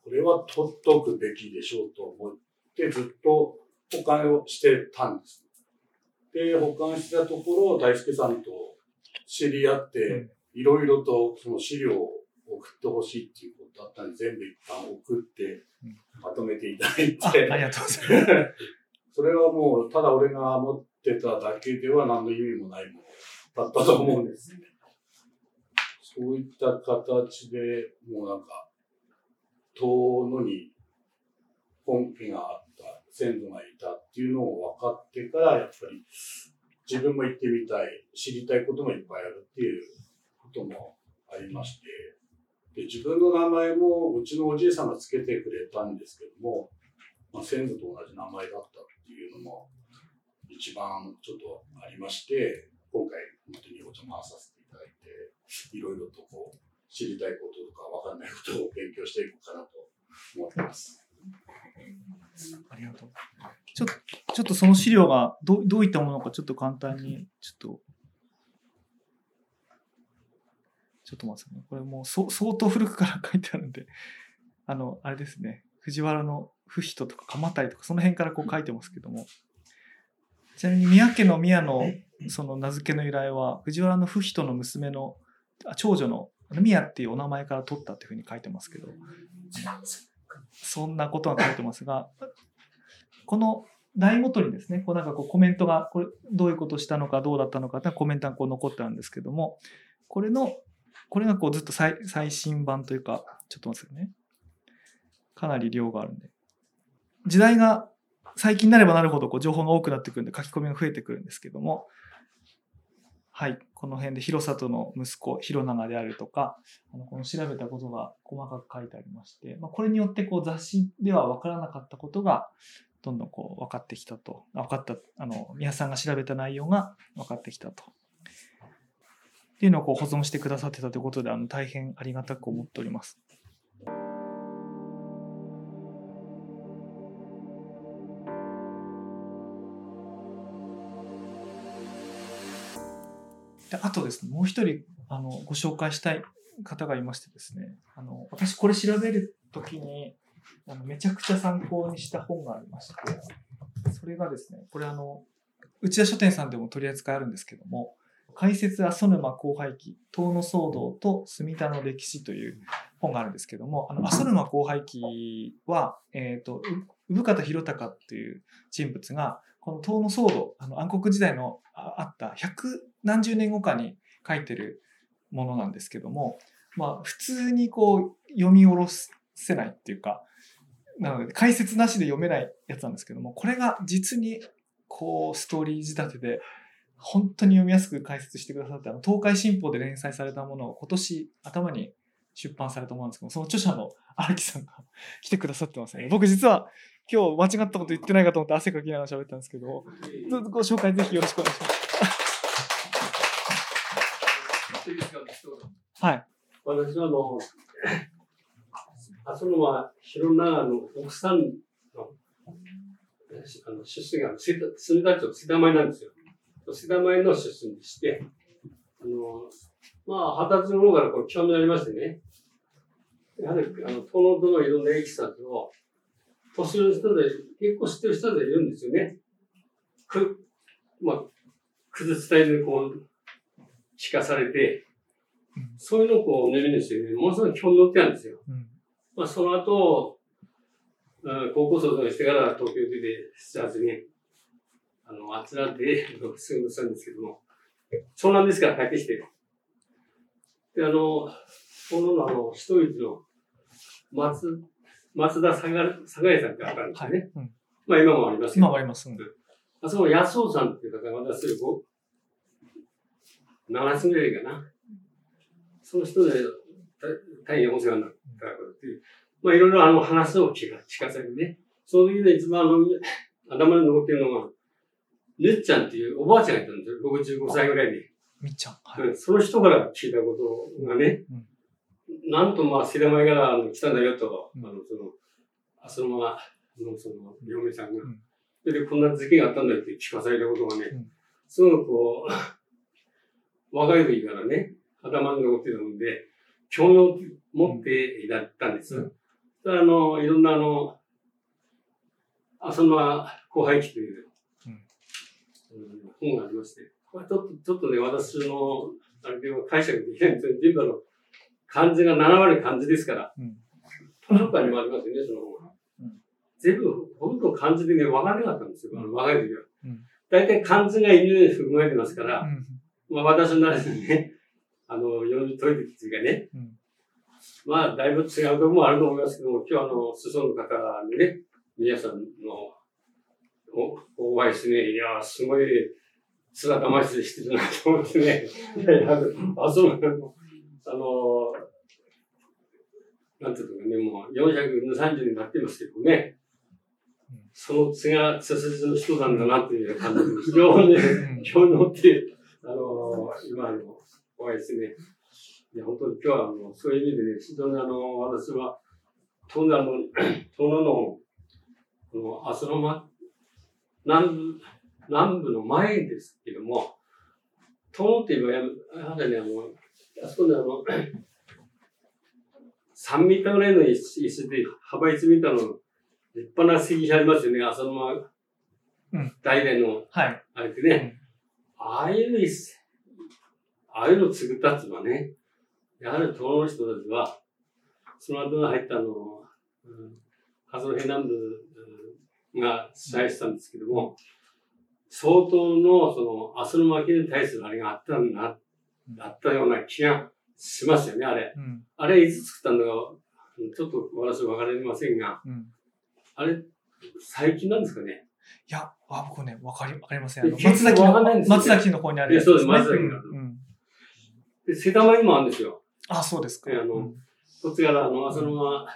これは取っとくべきでしょうと思って、ずっと保管をしてたんです。で、保管してたところ、大輔さんと知り合って、いろいろとその資料を送ってほしいっていうことだったんで、全部一旦送ってうん、まとめていただいあ、あて、りがとうございます。それはもう、ただ俺が持ってただけでは何の意味もないものだったと思うんですね。そういった形で、もうなんか、遠野に本家があった先祖がいたっていうのを分かってから、やっぱり自分も行ってみたい、知りたいこともいっぱいあるっていうこともありまして、で自分の名前もうちのおじいさんがつけてくれたんですけども、まあ、先祖と同じ名前だったっていうのも一番ちょっとありまして、今回本当にお邪魔させていただいて、いろいろとこう知りたいこととかわかんないことを勉強していこうかなと思ってます。ありがとう。ちょ、ちょっとその資料がどどういったものかちょっと簡単に、ちょっと、ちょっと待ってください。これもうそ相当古くから書いてあるんで、あの、あれですね、藤原の不人とか鎌足とかその辺からこう書いてますけども、ちなみに宮家の宮のその名付けの由来は、藤原の不人の娘の、あ長女の宮っていうお名前から取ったっていうふうに書いてますけど、そんなことが書いてますが、この題ごとにですね、こうなんかこうコメントが、これどういうことしたのかどうだったのかってコメントがこう残ってあるんですけども、これの、これがこうずっと最最新版というか、ちょっと待ってくださいね。かなり量があるんで。時代が最近になればなるほどこう情報が多くなってくるんで書き込みが増えてくるんですけども、はい、この辺で広里の息子、広長であるとか、あのこの調べたことが細かく書いてありまして、まあ、これによってこう雑誌では分からなかったことがどんどんこう分かってきたと、分かった、あの、皆さんが調べた内容が分かってきたと。っていうのをこう保存してくださってたということで、あの大変ありがたく思っております。であとですね、もう一人あのご紹介したい方がいましてですね、あの私これ調べるときにあのめちゃくちゃ参考にした本がありまして、それがですね、これあの、内田書店さんでも取り扱いあるんですけども、解説阿蘇沼荒廃期、遠野騒動と住田の歴史という本があるんですけども、あの阿蘇沼荒廃期は、えっ、と、う産方弘隆っていう人物が、この遠野騒動、あの暗黒時代のああった百何十年後かに書いてるものなんですけども、まあ普通にこう読み下ろせないっていうか、なので解説なしで読めないやつなんですけども、これが実にこうストーリー仕立てで、本当に読みやすく解説してくださって、あの東海新報で連載されたものを今年頭に出版されたものなんですけど、その著者の荒木さんが来てくださってますね。僕実は今日間違ったこと言ってないかと思って汗かきながら喋ったんですけど、どうぞご紹介ぜひよろしくお願いします。はい。私はあの、浅沼広長の奥さんのあの出身が瀬田墨田町瀬田前なんですよ。瀬田前の出身でして、あの、まあ、二十歳の頃からこれ興味ありましてね、やはり、あの、遠野とのいろんな駅さんを、年上の人で、結構知ってる人でいるんですよね。く、まあ、くず伝えにこう、聞かされて、そういうのをこう、耳にして、ね、ものすごい興味持ってたんですよ。うんまあ、その後、うん高校卒業してから東京出て、7、8年、あの、あちらで、過ごしたんですけども、長男ですから帰ってきて、で、あの、そのあの、一人の、松、松田さが、さがやさんってあったんですよね。うんまあ今もありますけど、今はあります。うんあそこ安尾さんっていう方が私こう、7つぐらいかな。その人で大大変お世話になったっていう、まあいろいろあの話を聞か聞かされてね。その時で一番あの、頭に残ってるのが、ぬっちゃんっていうおばあちゃんがいたんですよ。65歳ぐらいで。みっちゃん。はい。うんその人から聞いたことがね、なんとまあ、世田前から来たんだよと、うんあの、その、そのままのその嫁さんが、うんそれでこんな事件があったんだって聞かされたことがね、うんすごくこう、若い時からね、頭に残ってたので、興味を持っていたったんです。うんあの、いろんなあの、あそのま後輩記という、うんうん本がありまして、これちょっと、ちょっとね、私の、あれでは解釈できないんですよ。全部あの、漢字が7割漢字ですから、にもありますよね、その本がうん。全部、ほとんど漢字でね、分からなかったんですよ、あの若い時は。うん。大体漢字が犬に含まれてますから、うん。まあ私なりにね、あの、読み解いてきていうかね、うん。まあ、だいぶ違うところもあると思いますけども、今日あの、裾の方にね、皆さんの、お、お会いしてね、いやー、すごい、姿まししてるなと思ってね、いやいや、あ、そうなの、あの、なんていうのかね、もう430になってますけどね。うん、その血が背筋の人なんだなっていう感じで、非常に、今日のって、あの、今のお会いしてね、いや、本当に今日は、あの、そういう意味でね、非常にあの、私は、東南の、東南の、この、浅野間、南部、南部の前ですけども、東って言えばや、やはりね、あの、あそこであの、3ミリぐらいの石石で、幅1ミリの立派な石碑ありますよね、浅野間、うん。大連の、はい。あれってね、ああいう石、ああいうのを作ったっていうのはね、やはり東の人たちは、その後に入ったあの、うん、haz の南部うんが支配したんですけども、相当のその、明日の負けに対するあれがあったんだ、あったような気がしますよね、あれ。うん。あれいつ作ったのか、ちょっと私は分かりませんが、うん。あれ、最近なんですかね？いや、あ、僕ね、わかり、わかりません。松崎の、松崎の方にあるやつね。そうです松崎のうんうんで、世田谷にもあるんですよ。あ、そうですか。えあのうんこっちから、あの、浅野は、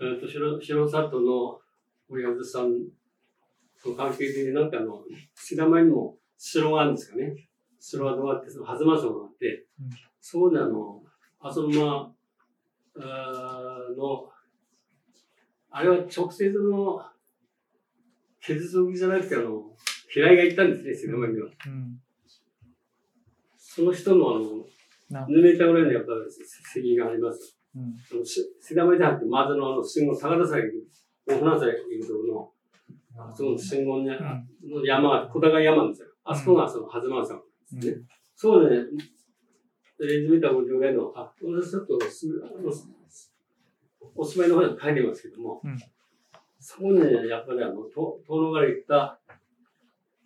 えっと、白、白里の親父さんと関係で、なんかあの、世田谷にも城があるんですかね。城がどうやって、その、狭間城があって、うんそこであの、浅野間、の、あれは直接の、血族じゃなくて、あの、平井が行ったんですね、世田谷には。うん。その人のあの、な2メーターぐらいのやっぱり席があります。うん。あのし世田谷じゃなくて、まずのあの、信号、高田崎、大船崎行くところの、その信号に、の山、小高い山なんですよ。あそこがその、はずまさんうんですね。そうでね、1メーター50ぐらいの、あ、私ちょっとおすあのお住まいの方に帰りますけども、うんそこにね、やっぱりあの、と遠野から行った、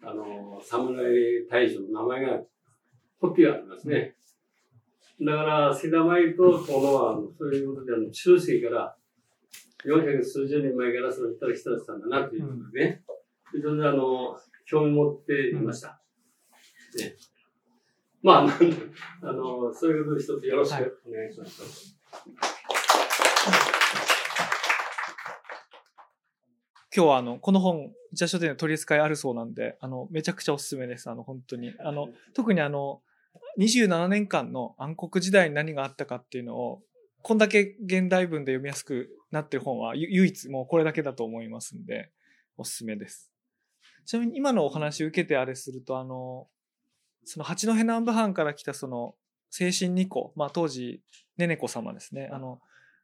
あの、侍大将の名前が、コピーがありますね。だから、世田谷と遠野は、そういうことで、あの、中世から、400数十年前からその人が来てたんだな、ということでね、非常にあの、興味持っていました。ね。まあ、なんであの、そういうことで一つよろしくお願いします。今日はあの、この本、一夜書店で取り扱いあるそうなんで、あの、めちゃくちゃおすすめです。あの、本当に。あの、特にあの、27年間の暗黒時代に何があったかっていうのを、こんだけ現代文で読みやすくなってる本は唯一もうこれだけだと思いますんで、おすすめです。ちなみに今のお話を受けてあれすると、あの、その八戸南部藩から来たその、精神二子、まあ当時、ねねこ様ですね。あの、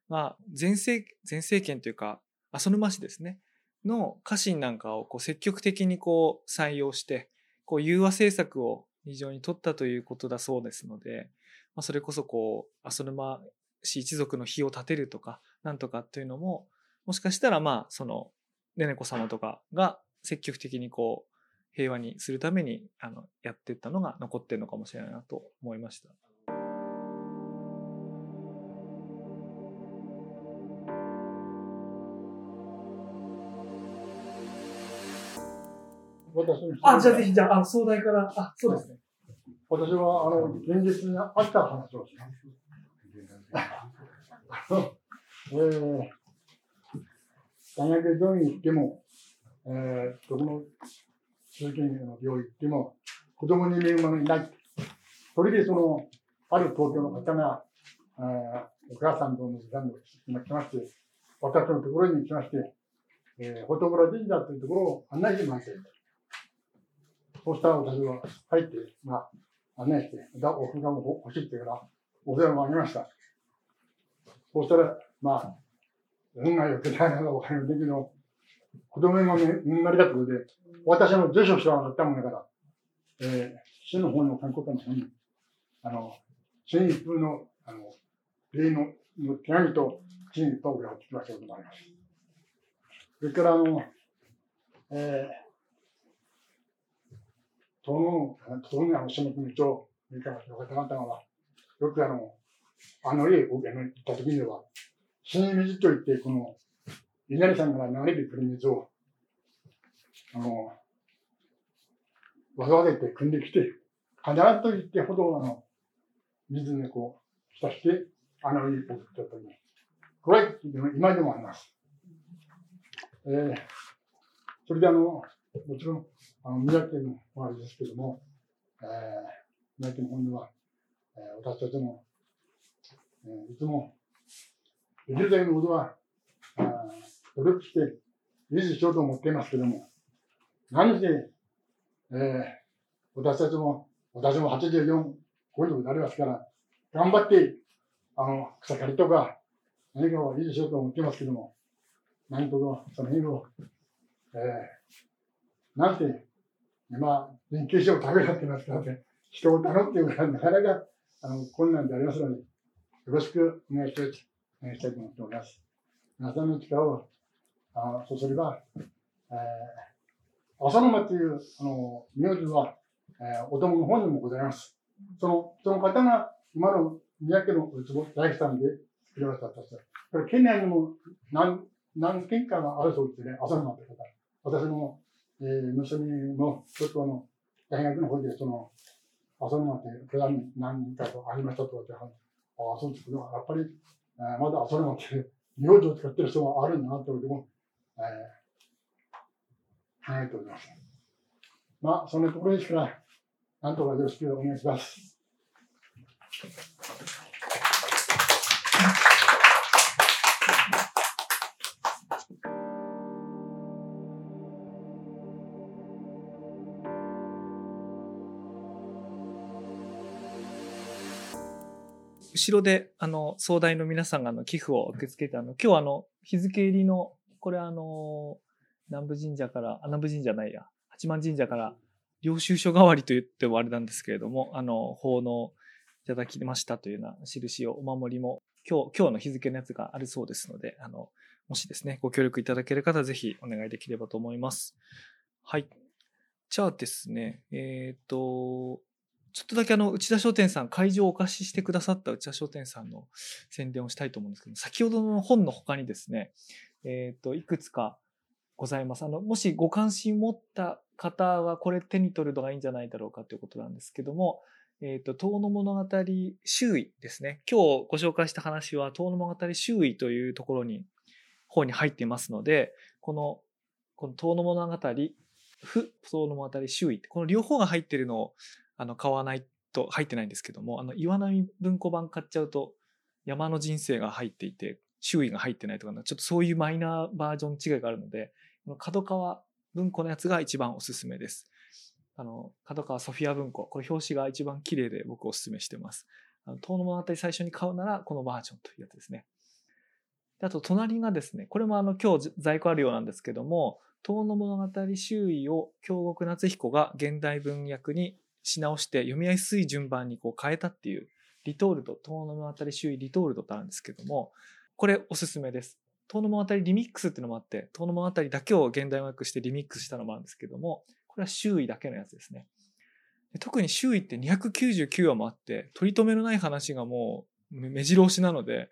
まあ前世、前世権というか、浅沼市ですね。の家臣なんかをこう積極的にこう採用して、こう融和政策を非常に取ったということだそうですので、まあ、それこそこう、浅沼氏一族の火を立てるとか、なんとかっていうのも、もしかしたらまあ、その、ねねこ様とかが積極的にこう、平和にするためにあのやっていったのが残ってるのかもしれないなと思いました。あ、じゃあぜひ、じゃあ、あの壮大から、あ、そうですね。私は、あの、現実にあった話をします。えー、大学病院行っても、えー、どこの通勤の病院行っても、子供に見る者いない。それでその、ある東京の方が、えー、お母さんと息子さんが来まして、私のところに来まして、えー、フォトグラ神社というところを案内してました。そうしたら私は入って、まあ、案内して、だお札も欲しいって言うから、お札もあげました。そうしたら、まあ、運が良くないのがわかりませんけど、子供がみんなりだったことで、私の住所知らなかったもんだから、えー、市の方の観光課の方に、あの、新一風の、あの、例のの手紙と新一風を送ってきましたことがあります。それから、あの、えー、東の、東のあの、下組長、それからの方々は、よくあの、あの家を行った時には、新水といって、この、稲荷さんから流れてくる水を、あの、わざわざって汲んできて、必ずと言ってほど、あの、水にこう、浸して、あの家を送ったという。これ、今でもあります。えー、それであの、もちろん、あの、宮城県の周りですけども、えー、宮城県の方には、えー、私たちも、え、いつも、できるだけのことは、努力して維持しようと思っていますけども、何せ、えー、私たちも、私も84、こういうとこになりますから、頑張って、あの、草刈りとか、何かを維持しようと思ってますけども、何とかその辺を、えー、なんて、今、連携書を食べられてますからね、人を頼っていうのはなかなかあの困難でありますので、よろしくお願いしたいしたいと思っております。皆さんの力をあそうすれば、えー、浅沼という、あの、名字は、えー、お供の本にもございます。その、その方が、今の宮家のウツボ大工さんで作りましたとして、これ、県内にも何、何軒かがあるそうですね、浅沼という方。私の、えー、娘の、ちょっとあの、大学の方で、その、浅沼って、何人かとありましたと言って、ああ、そうですけど、やっぱり、えー、まだ浅沼って、名字を使ってる人があるんだなってことも、えー、考えております。まあ、そんなところですから、なんとかよろしくお願いします。後ろで、あの、総大の皆さんがあの寄付を受け付けて、あの、今日あの、日付入りの、これあの、南部神社から、あ、南部神社ないや、八幡神社から、領収書代わりと言ってもあれなんですけれども、あの、奉納いただきましたというような印を、お守りも、今日、今日の日付のやつがあるそうですので、あの、もしですね、ご協力いただける方はぜひお願いできればと思います。はい。じゃあですね、えっ、ー、と、ちょっとだけあの、内田商店さん、会場をお貸ししてくださった内田商店さんの宣伝をしたいと思うんですけど、先ほどの本の他にですね、えっ、ー、と、いくつかございます。あの、もしご関心持った方は、これ手に取るのがいいんじゃないだろうかということなんですけども、えっ、ー、と、遠野物語周囲ですね。今日ご紹介した話は、遠野物語周囲というところに、方に入っていますので、この、この遠野物語、不遠野物語周囲、この両方が入っているのをあの買わないと入ってないんですけどもあの岩波文庫版買っちゃうと山の人生が入っていて周囲が入ってないとかちょっとそういうマイナーバージョン違いがあるのでこの角川文庫のやつが一番おすすめです。あの角川ソフィア文庫これ表紙が一番綺麗で僕おすすめしてます。あの遠野物語最初に買うならこのバージョンというやつですね。あと隣がですねこれもあの今日在庫あるようなんですけども遠野物語周囲を京極夏彦が現代文訳にし直して読みやすい順番にこう変えたっていうリトールド、遠野物語周囲リトールドってあるんですけども、これおすすめです。遠野物語リミックスっていうのもあって、遠野物語だけを現代音訳してリミックスしたのもあるんですけども、これは周囲だけのやつですね。特に周囲って299話もあって、取り留めのない話がもう目白押しなので、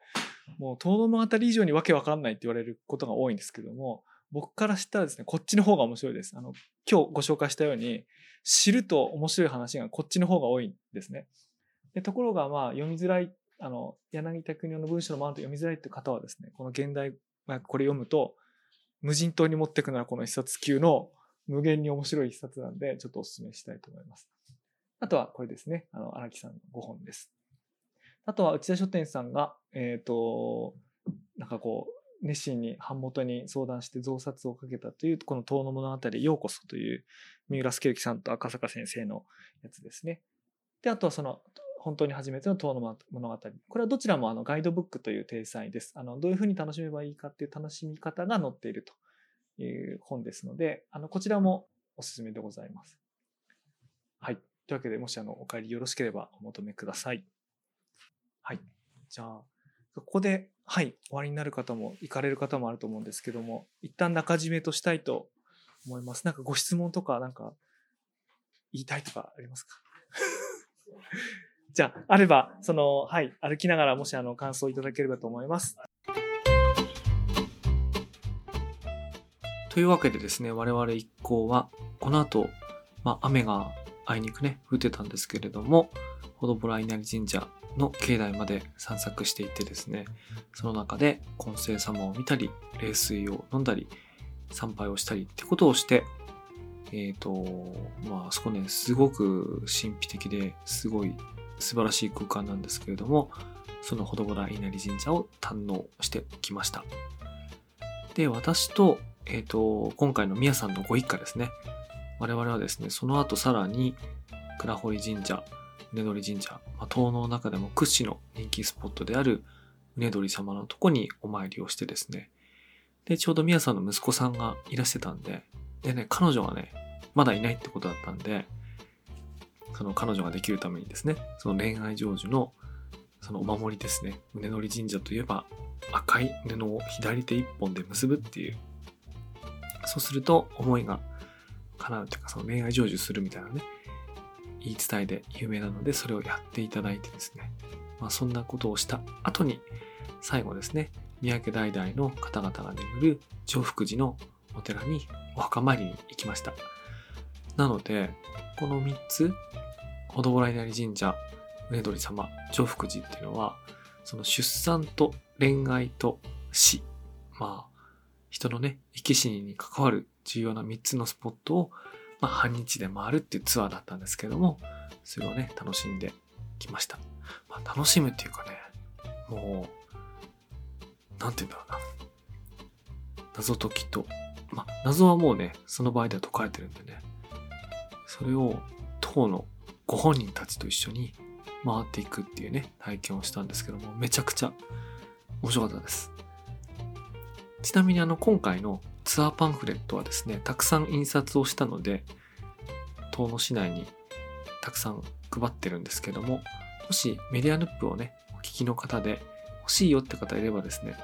もう遠野物語以上にわけわかんないって言われることが多いんですけども、僕から知ったらですね、こっちの方が面白いです。あの、今日ご紹介したように、知ると面白い話がこっちの方が多いんですね。でところが、まあ、読みづらい、あの、柳田国の文章のままと読みづらいっていう方はですね、この現代、まあ、これ読むと、無人島に持っていくならこの一冊級の無限に面白い一冊なんで、ちょっとお勧めしたいと思います。あとはこれですね、あの、荒木さんの5本です。あとは内田書店さんが、えっ、ー、と、なんかこう、熱心に版元に相談して増刷をかけたという、この遠野物語ようこそという三浦助之さんと赤坂先生のやつですね。で、あとはその、本当に初めての遠野物語。これはどちらもあのガイドブックという体裁です。あの、どういうふうに楽しめばいいかっていう楽しみ方が載っているという本ですので、あの、こちらもおすすめでございます。はい。というわけで、もしあの、お帰りよろしければお求めください。はい。じゃあ、ここで、はい、終わりになる方も、行かれる方もあると思うんですけども、一旦中締めとしたいと思います。なんかご質問とか、なんか、言いたいとかありますか？じゃあ、あれば、その、はい、歩きながらもしあの、感想いただければと思います。というわけでですね、我々一行は、この後、まあ、雨があいにくね、降ってたんですけれども、ほどぼら稲荷神社の境内まで散策していってですね、その中で金星様を見たり、冷水を飲んだり、参拝をしたりってことをして、えっ、ー、と、まあ、そこね、すごく神秘的ですごい素晴らしい空間なんですけれども、そのほどぼら稲荷神社を堪能してきました。で、私と、えっ、ー、と、今回の宮さんのご一家ですね。我々はですね、その後さらに、倉堀神社、宗鳥神社、まあ、東の中でも屈指の人気スポットである宗鳥様のとこにお参りをしてですね。で、ちょうど宮さんの息子さんがいらしてたんで、でね、彼女がね、まだいないってことだったんで、その彼女ができるためにですね、その恋愛成就のそのお守りですね、宗則神社といえば赤い布を左手一本で結ぶっていう、そうすると思いが叶うというか、その恋愛成就するみたいなね、言い伝えで有名なので、それをやっていただいてですね、まあ、そんなことをした後に、最後ですね、三宅代々の方々が眠る上福寺のお寺にお墓参りに行きました。なので、この3つ、ほどぼら稲荷神社、宗鳥様、上福寺っていうのは、その出産と恋愛と死、まあ、人のね、生き死にに関わる重要な3つのスポットをまあ、半日で回るっていうツアーだったんですけども、それをね、楽しんできました。まあ、楽しむっていうかね、もう、なんて言うんだろうな。謎解きと、まあ、謎はもうね、その場合では解かれてるんでね、それを当のご本人たちと一緒に回っていくっていうね、体験をしたんですけども、めちゃくちゃ面白かったです。ちなみにあの、今回のツアーパンフレットはですね、たくさん印刷をしたので、遠野市内にたくさん配ってるんですけども、もしメディアヌップをね、お聞きの方で欲しいよって方いればですね、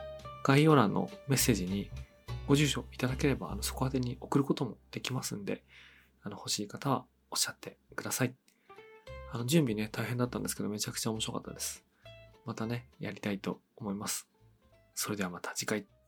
概要欄のメッセージにご住所いただければ、あの、そこ宛てに送ることもできますんで、あの、欲しい方はおっしゃってください。あの、準備ね、大変だったんですけど、めちゃくちゃ面白かったです。またね、やりたいと思います。それではまた次回。